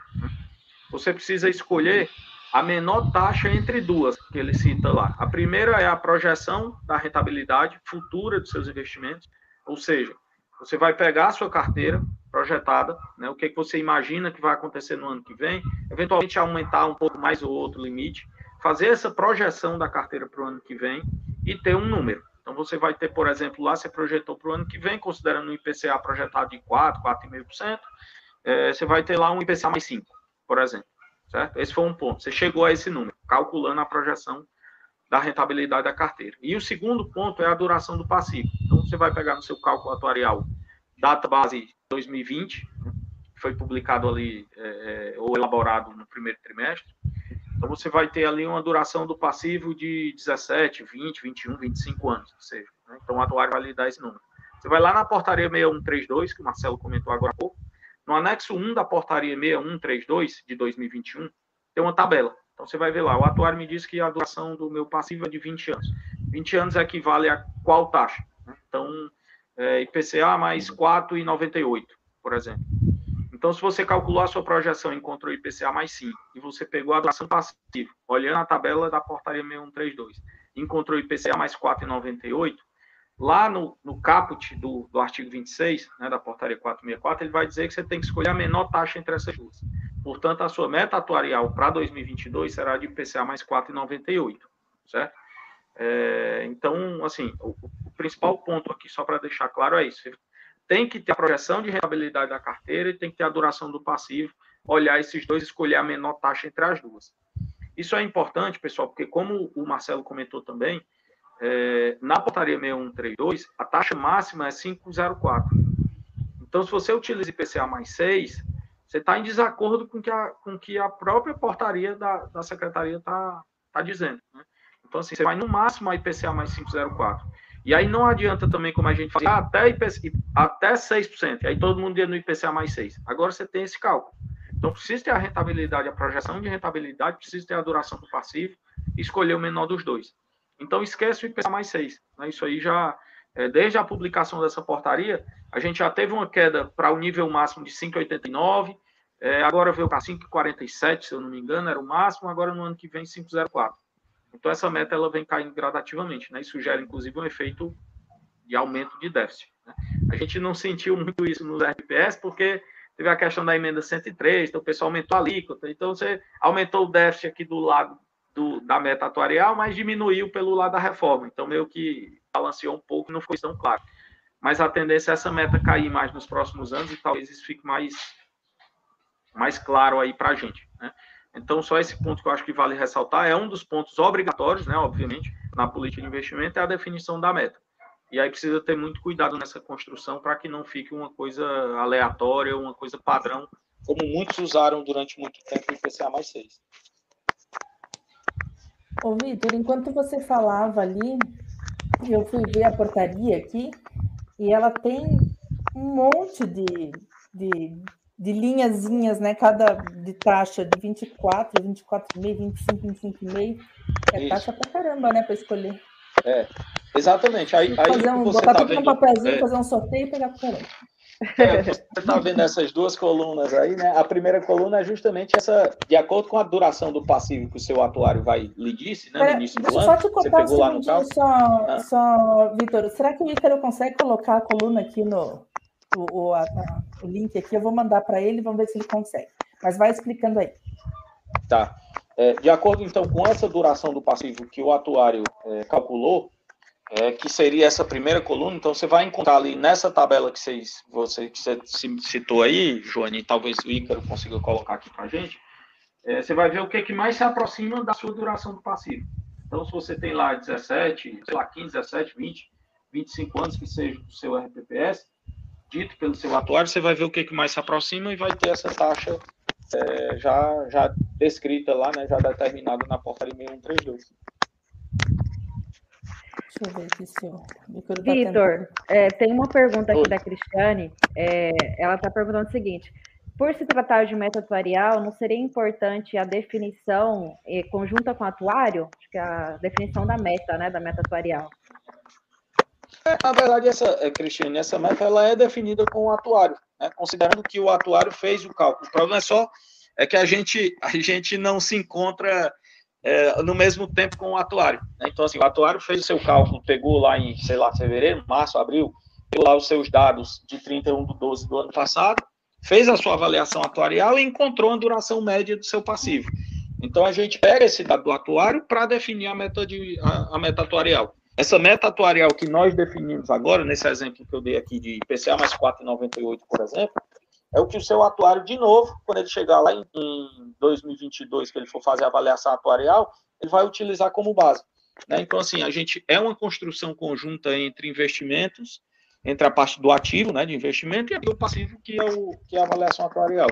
Você precisa escolher a menor taxa entre duas, que ele cita lá. A primeira é a projeção da rentabilidade futura dos seus investimentos, ou seja, você vai pegar a sua carteira projetada, né, o que, é que você imagina que vai acontecer no ano que vem, eventualmente aumentar um pouco mais o outro limite, fazer essa projeção da carteira para o ano que vem e ter um número. Então, você vai ter, por exemplo, lá você projetou para o ano que vem, considerando um IPCA projetado de 4, 4,5%, é, você vai ter lá um IPCA mais 5, por exemplo. Certo? Esse foi um ponto. Você chegou a esse número, calculando a projeção da rentabilidade da carteira. E o segundo ponto é a duração do passivo. Então, você vai pegar no seu cálculo atuarial data base 2020, né, que foi publicado ali, é, é, ou elaborado no primeiro trimestre. Então, você vai ter ali uma duração do passivo de 17, 20, 21, 25 anos, ou seja, né? então o atuário vai lhe dar esse número. Você vai lá na portaria 6132, que o Marcelo comentou agora há pouco, no anexo 1 da portaria 6132 de 2021, tem uma tabela. Então você vai ver lá, o atuário me diz que a duração do meu passivo é de 20 anos. 20 anos equivale a qual taxa? Né? Então, é, IPCA mais 4,98, por exemplo. Então, se você calculou a sua projeção e encontrou IPCA mais 5, e você pegou a duração passiva, olhando a tabela da portaria 6132, encontrou IPCA mais 4,98, lá no, no caput do, do artigo 26, né, da portaria 464, ele vai dizer que você tem que escolher a menor taxa entre essas duas. Portanto, a sua meta atuarial para 2022 será de IPCA mais 4,98, certo? É, então, assim, o, principal ponto aqui, só para deixar claro, é isso. Tem que ter a projeção de rentabilidade da carteira e tem que ter a duração do passivo, olhar esses dois, escolher a menor taxa entre as duas. Isso é importante, pessoal, porque como o Marcelo comentou também, é, na portaria 6132, a taxa máxima é 504. Então, se você utiliza IPCA mais 6, você está em desacordo com que a, com que a própria portaria da, da secretaria está tá dizendo. Né? Então, assim, você vai no máximo a IPCA mais 504. E aí não adianta também, como a gente fazia, até, IPCA, até 6%. E aí todo mundo ia no IPCA mais 6. Agora você tem esse cálculo. Então, precisa ter a rentabilidade, a projeção de rentabilidade, precisa ter a duração do passivo e escolher o menor dos dois. Então, esquece o IPCA mais 6. Né? Isso aí já, é, desde a publicação dessa portaria, a gente já teve uma queda para o nível máximo de 5,89, É, agora veio para 5,47, se eu não me engano, era o máximo, agora no ano que vem 5,04. Então essa meta ela vem caindo gradativamente, né? Isso gera inclusive um efeito de aumento de déficit. Né? A gente não sentiu muito isso nos RPS porque teve a questão da emenda 103, então o pessoal aumentou a alíquota, então você aumentou o déficit aqui do lado do, da meta atuarial, mas diminuiu pelo lado da reforma. Então meio que balanceou um pouco, não foi tão claro. Mas a tendência é essa meta cair mais nos próximos anos e talvez isso fique mais mais claro aí para a gente. Né? Então, só esse ponto que eu acho que vale ressaltar é um dos pontos obrigatórios, né, obviamente, na política de investimento, é a definição da meta. E aí precisa ter muito cuidado nessa construção para que não fique uma coisa aleatória, uma coisa padrão, como muitos usaram durante muito tempo o IPCA mais 6. Ô, Vitor, enquanto você falava ali, eu fui ver a portaria aqui e ela tem um monte de, de de linhazinhas, né? Cada de taxa de 24, 24,5, 25, 25,5. É Isso. taxa pra caramba, né? Para escolher. É, exatamente. Aí, aí fazer um, botar tá tudo vendo, num papelzinho, é. fazer um sorteio e pegar por É, você está vendo essas duas colunas aí, né? A primeira coluna é justamente essa, de acordo com a duração do passivo que o seu atuário vai lhe disse, né? No início do ano. Só te contar um segundinho, só, ah. só, Vitor. Será que o Ícaro consegue colocar a coluna aqui no, o, o, a, o link aqui, eu vou mandar para ele, vamos ver se ele consegue. Mas vai explicando aí. Tá. É, de acordo, então, com essa duração do passivo que o atuário é, calculou, é, que seria essa primeira coluna, então você vai encontrar ali nessa tabela que vocês, você, que você citou aí, Joane, talvez o Ícaro consiga colocar aqui para a gente, é, você vai ver o que, que mais se aproxima da sua duração do passivo. Então, se você tem lá 17, sei lá, 15, 17, 20, 25 anos que seja do seu RPPS, dito pelo seu atuário, você vai ver o que, que mais se aproxima e vai ter essa taxa é, já, já descrita lá, né, já determinada na portaria 6132. Deixa eu ver aqui se o Vitor, é, tem uma pergunta aqui Oi. da Cristiane. É, ela está perguntando o seguinte: por se tratar de meta atuarial, não seria importante a definição eh, conjunta com o atuário? Acho que é a definição da meta, né, da meta atuarial. É, na verdade, essa, é, Cristiane, essa meta ela é definida com o atuário, né? considerando que o atuário fez o cálculo. O problema é só é que a gente, a gente não se encontra é, no mesmo tempo com o atuário. Né? Então, assim, o atuário fez o seu cálculo, pegou lá em, sei lá, fevereiro, março, abril, pegou lá os seus dados de 31 de 12 do ano passado, fez a sua avaliação atuarial e encontrou a duração média do seu passivo. Então, a gente pega esse dado do atuário para definir a meta, de, a, a meta atuarial. Essa meta atuarial que nós definimos agora, nesse exemplo que eu dei aqui de IPCA mais 4,98, por exemplo, é o que o seu atuário, de novo, quando ele chegar lá em, em 2022, que ele for fazer a avaliação atuarial, ele vai utilizar como base. Né? Então, assim, a gente é uma construção conjunta entre investimentos, entre a parte do ativo, né, de investimento, e o passivo, que é, o, que é a avaliação atuarial.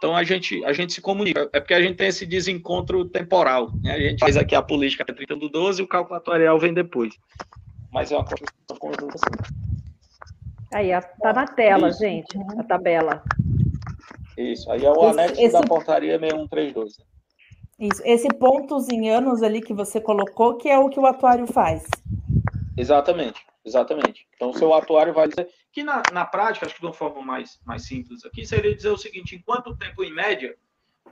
Então a gente, a gente se comunica. É porque a gente tem esse desencontro temporal. Né? A gente faz aqui a política 30 do 12 e o calculatorial vem depois. Mas é uma construção conjunta assim. Aí, tá na tela, Isso. gente, a tabela. Isso, aí é o esse, anexo esse... da portaria 6132. Né? Isso, esse pontos em anos ali que você colocou, que é o que o atuário faz. Exatamente, exatamente. Então, o seu atuário vai dizer que na, na prática, acho que de uma forma mais, mais simples aqui, seria dizer o seguinte: em quanto tempo, em média,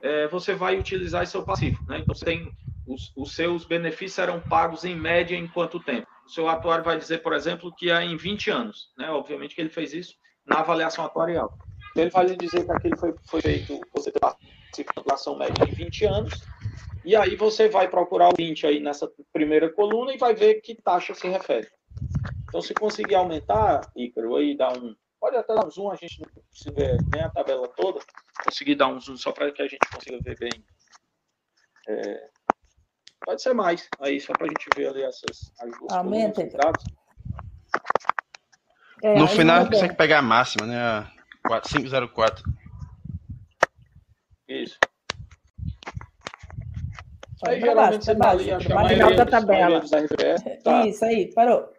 é, você vai utilizar seu passivo? Né? Então, você tem os, os seus benefícios serão pagos em média em quanto tempo? O seu atuário vai dizer, por exemplo, que é em 20 anos. Né? Obviamente que ele fez isso na avaliação atuarial. Então, ele vai lhe dizer que aquilo foi, foi feito, você tem a média em 20 anos, e aí você vai procurar o 20 aí nessa primeira coluna e vai ver que taxa se refere. Então, se conseguir aumentar, Ícaro, aí dá um. Pode até dar um zoom, a gente não precisa ver nem a tabela toda. Conseguir dar um zoom só para que a gente consiga ver bem. É, pode ser mais, aí só para a gente ver ali essas Aumenta. É, no final, você consegue pegar a máxima, né? 504. Isso. Aí geralmente você está ali, acho que a maioria da tabela. tá, Isso aí, parou.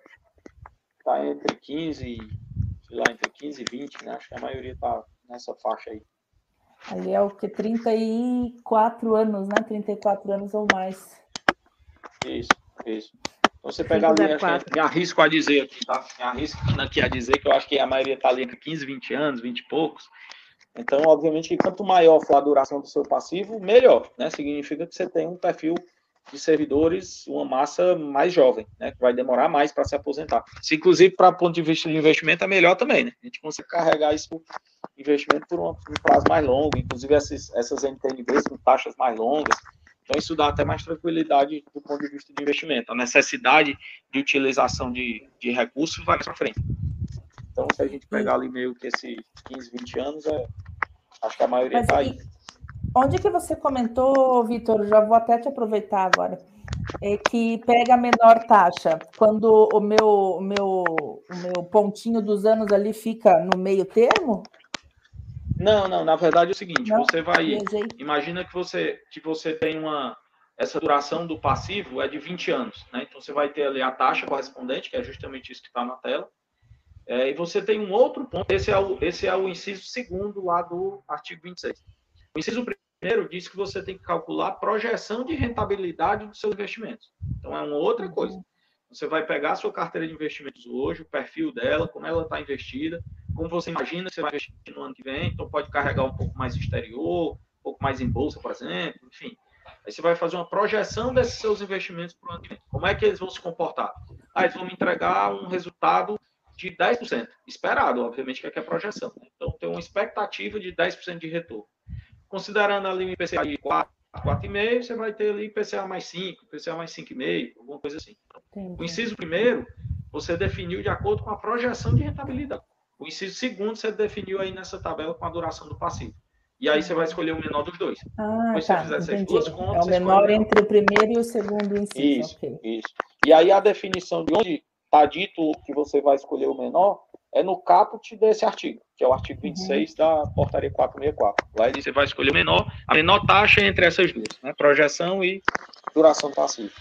Está entre 15, sei lá, entre 15 e 20, né? Acho que a maioria está nessa faixa aí. Ali é o que? 34 anos, né? 34 anos ou mais. Isso, isso. Então você pegar ali, me arrisco a dizer aqui, tá? Me arrisco aqui a dizer que eu acho que a maioria está ali entre 15 e 20 anos, 20 e poucos. Então, obviamente, quanto maior for a duração do seu passivo, melhor, né? Significa que você tem um perfil de servidores, uma massa mais jovem, né? Que vai demorar mais para se aposentar. Se, inclusive, para ponto de vista de investimento, é melhor também, né? A gente consegue carregar isso investimento por um, prazo mais longo, inclusive essas, essas NTNBs com taxas mais longas. Então, isso dá até mais tranquilidade do ponto de vista de investimento. A necessidade de utilização de, de recursos vai para frente. Então, se a gente pegar ali meio que esses 15, 20 anos, é, acho que a maioria está aí. Onde que você comentou, Vitor? Já vou até te aproveitar agora. É que pega a menor taxa. Quando o meu, o meu, o meu pontinho dos anos ali fica no meio termo? Não, não. Na verdade é o seguinte: não? você vai. Imagina que você, que você tem uma. Essa duração do passivo é de 20 anos. Né? Então você vai ter ali a taxa correspondente, que é justamente isso que está na tela. É, e você tem um outro ponto. Esse é, o, esse é o inciso segundo lá do artigo 26. O inciso primeiro diz que você tem que calcular a projeção de rentabilidade dos seus investimentos. Então, é uma outra uhum. coisa. Você vai pegar a sua carteira de investimentos hoje, o perfil dela, como ela está investida, como você imagina que você vai investir no ano que vem, então pode carregar um pouco mais exterior, um pouco mais em bolsa, por exemplo, enfim. Aí você vai fazer uma projeção desses seus investimentos para o ano que vem. Como é que eles vão se comportar? Ah, eles vão me entregar um resultado de 10%, esperado, obviamente, que é, que é a projeção. Né? Então, tem uma expectativa de 10% de retorno. Considerando ali um IPCA de 4, 4,5, você vai ter ali IPCA mais 5, IPCA mais 5,5, alguma coisa assim. Entendi. O inciso primeiro, você definiu de acordo com a projeção de rentabilidade. O inciso segundo, você definiu aí nessa tabela com a duração do passivo. E aí você vai escolher o menor dos dois. Ah, Depois tá, você fizer essas duas contas. É o menor entre o primeiro e o segundo inciso. Isso, okay. isso. E aí a definição de onde está dito que você vai escolher o menor é no caput desse artigo, que é o artigo 26 uhum. da portaria 464. Lá você vai escolher o menor, a menor taxa entre essas duas, né? projeção e duração passiva.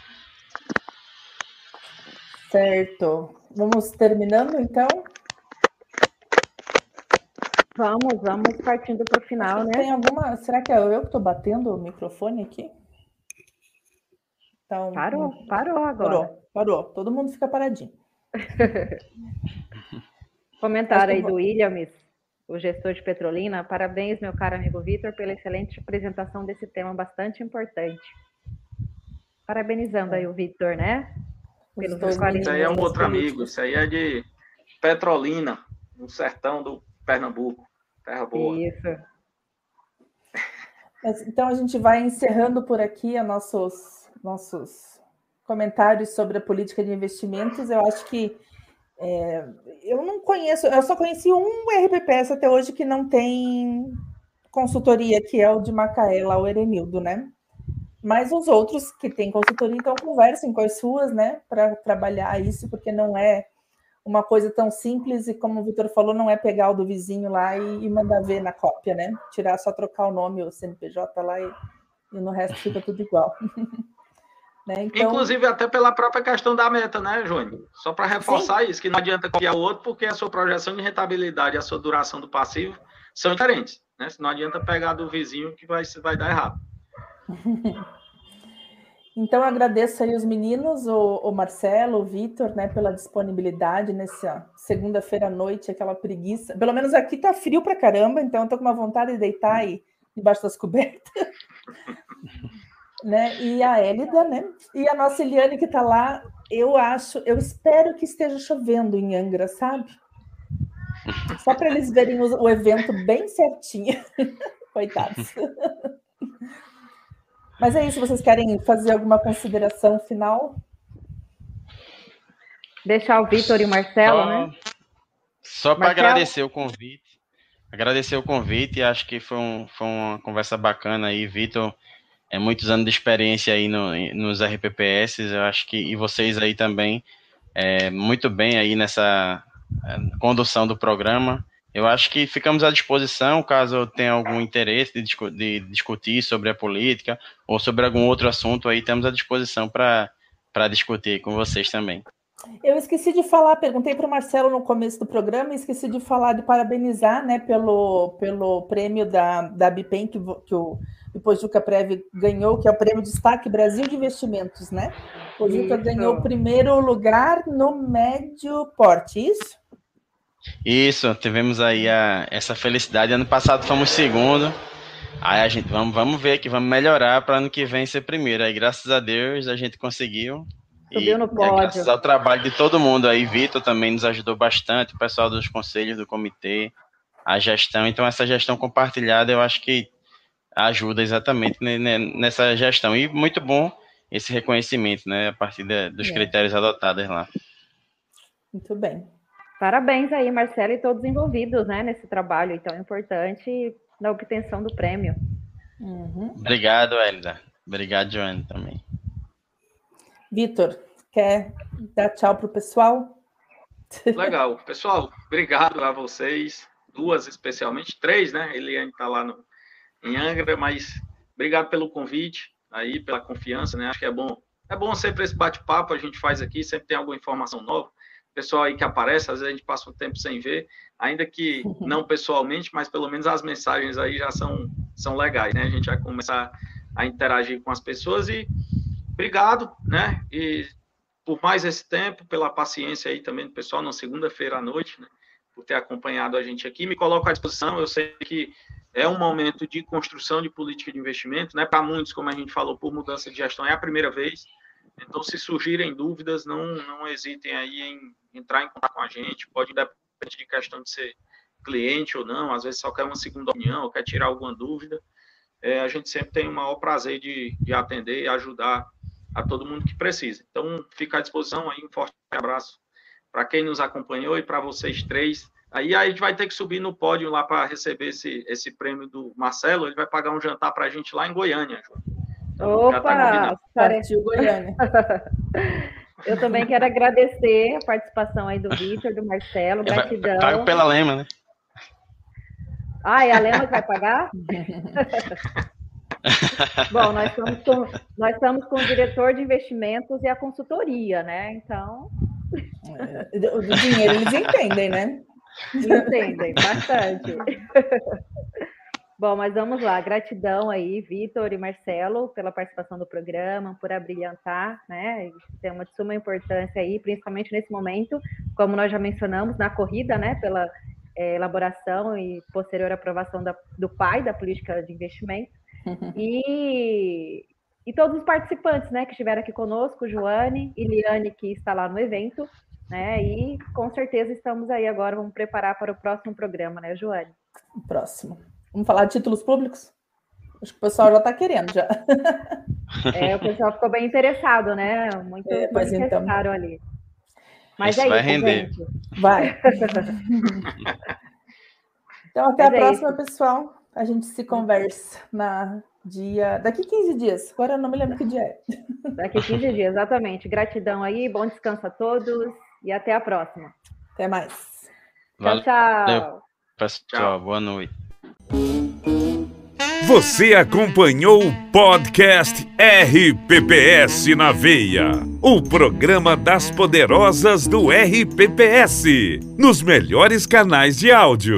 Certo. Vamos terminando, então? Vamos, vamos partindo para o final, né? Tem alguma. Será que é eu que estou batendo o microfone aqui? Então, parou, parou agora. Parou, parou. Todo mundo fica paradinho. Comentário aí do Williams, o gestor de Petrolina. Parabéns, meu caro amigo Vitor, pela excelente apresentação desse tema bastante importante. Parabenizando aí o Vitor, né? Isso aí é um outro amigo, isso aí é de Petrolina, no sertão do Pernambuco. Terra boa. Isso. Então a gente vai encerrando por aqui a nossos, nossos comentários sobre a política de investimentos. Eu acho que é, eu não conheço, eu só conheci um RPPS até hoje que não tem consultoria, que é o de Macaé, lá o Erenildo, né? Mas os outros que têm consultoria, então conversem com as suas, né, para trabalhar isso, porque não é uma coisa tão simples e, como o Vitor falou, não é pegar o do vizinho lá e, e, mandar ver na cópia, né? Tirar, só trocar o nome, o CNPJ lá e, e no resto fica tudo igual. Né? Então... Inclusive, até pela própria questão da meta, né, Júnior? Só para reforçar Sim. isso, que não adianta copiar o outro, porque a sua projeção de rentabilidade e a sua duração do passivo são diferentes. Né? Não adianta pegar do vizinho que vai, vai dar errado. Então, agradeço aí os meninos, o, o Marcelo, o Vitor, né, pela disponibilidade nessa segunda-feira à noite, aquela preguiça. Pelo menos aqui tá frio pra caramba, então eu tô com uma vontade de deitar aí debaixo das cobertas. né? E a Élida, né? E a nossa Eliane que está lá, eu acho, eu espero que esteja chovendo em Angra, sabe? Só para eles verem o, o, evento bem certinho. Coitados. Mas é isso, vocês querem fazer alguma consideração final? Deixar o Vitor e o Marcelo, só, né? Só para agradecer o convite. Agradecer o convite, acho que foi, um, foi uma conversa bacana aí, Vitor é, muitos anos de experiência aí no, nos RPPS, eu acho que, e vocês aí também, é, muito bem aí nessa é, condução do programa. Eu acho que ficamos à disposição, caso tenha algum interesse de, discu de discutir sobre a política ou sobre algum outro assunto aí, estamos à disposição para discutir com vocês também. Eu esqueci de falar, perguntei para o Marcelo no começo do programa, esqueci de falar, de parabenizar né, pelo, pelo prêmio da, da Bipem que, que o o Pojuca Prev ganhou, que é o Prêmio Destaque Brasil de Investimentos, né? O Pojuca ganhou o primeiro lugar no médio porte, isso? Isso, tivemos aí a, essa felicidade. Ano passado fomos segundo. Aí a gente, vamos, vamos ver aqui, vamos melhorar para ano que vem ser primeiro. Aí, graças a Deus, a gente conseguiu. Subiu e, no pódio. É, graças ao trabalho de todo mundo aí, Vitor também nos ajudou bastante, o pessoal dos conselhos do comitê, a gestão. Então, essa gestão compartilhada, eu acho que ajuda exatamente nessa gestão. E muito bom esse reconhecimento, né, a partir de, dos é. critérios adotados lá. Muito bem. Parabéns aí, Marcelo, e todos envolvidos, né, nesse trabalho tão importante na obtenção do prêmio. Uhum. Obrigado, Elida. Obrigado, Joana, também. Vitor, quer dar tchau para o pessoal? Legal. Pessoal, obrigado a vocês, duas especialmente, três, né? Eliane está lá no, em Angra, mas obrigado pelo convite, aí, pela confiança, né? Acho que é bom. É bom sempre esse bate-papo, a gente faz aqui, sempre tem alguma informação nova. Pessoal aí que aparece, às vezes a gente passa um tempo sem ver, ainda que não pessoalmente, mas pelo menos as mensagens aí já são, são legais, né? A gente vai começar a interagir com as pessoas e obrigado, né? E por mais esse tempo, pela paciência aí também do pessoal na segunda-feira à noite, né? Por ter acompanhado a gente aqui. Me coloco à disposição. Eu sei que é um momento de construção de política de investimento, né? Para muitos, como a gente falou, por mudança de gestão, é a primeira vez. Então, se surgirem dúvidas, não, não hesitem aí em entrar em contato com a gente. Pode, independente de questão de ser cliente ou não, às vezes só quer uma segunda opinião, ou quer tirar alguma dúvida. É, a gente sempre tem o maior prazer de, de atender e ajudar a todo mundo que precisa. Então, fica à disposição aí, um forte abraço para quem nos acompanhou e para vocês três. Aí a gente vai ter que subir no pódio lá para receber esse, esse prêmio do Marcelo. Ele vai pagar um jantar para a gente lá em Goiânia. Então, tá Opa, tá partiu Goiânia. Eu também quero agradecer a participação aí do Vitor, do Marcelo, gratidão. Pago pela Lema, né? Ah, e a Lema vai pagar? Bom, nós estamos, com, nós estamos com o diretor de investimentos e a consultoria, né? Então. É, o dinheiro eles entendem, né? Entendem, bastante. Bom, mas vamos lá. Gratidão aí, Vitor e Marcelo, pela participação do programa, por abrilhantar, né? Tem uma de suma importância aí, principalmente nesse momento, como nós já mencionamos, na corrida, né? Pela é, elaboração e posterior aprovação da, do PAI, da política de investimento. E, e todos os participantes, né, que estiveram aqui conosco, Joane e Liane, que está lá no evento, né, e com certeza estamos aí agora, vamos preparar para o próximo programa, né, Joane? Próximo. Vamos falar de títulos públicos? Acho que o pessoal já está querendo, já. É, o pessoal ficou bem interessado, né? Muito, é, muito então. ali. Mas Isso é vai isso, render. Gente. Vai. então, até Mas a é próxima, isso. pessoal. A gente se conversa na dia. Daqui 15 dias. Agora eu não me lembro que dia é. Daqui 15 dias, exatamente. Gratidão aí, bom descanso a todos e até a próxima. Até mais. Valeu. Tchau, tchau. Pessoal, boa noite. Você acompanhou o podcast RPPS na Veia, o programa das poderosas do RPPS, nos melhores canais de áudio.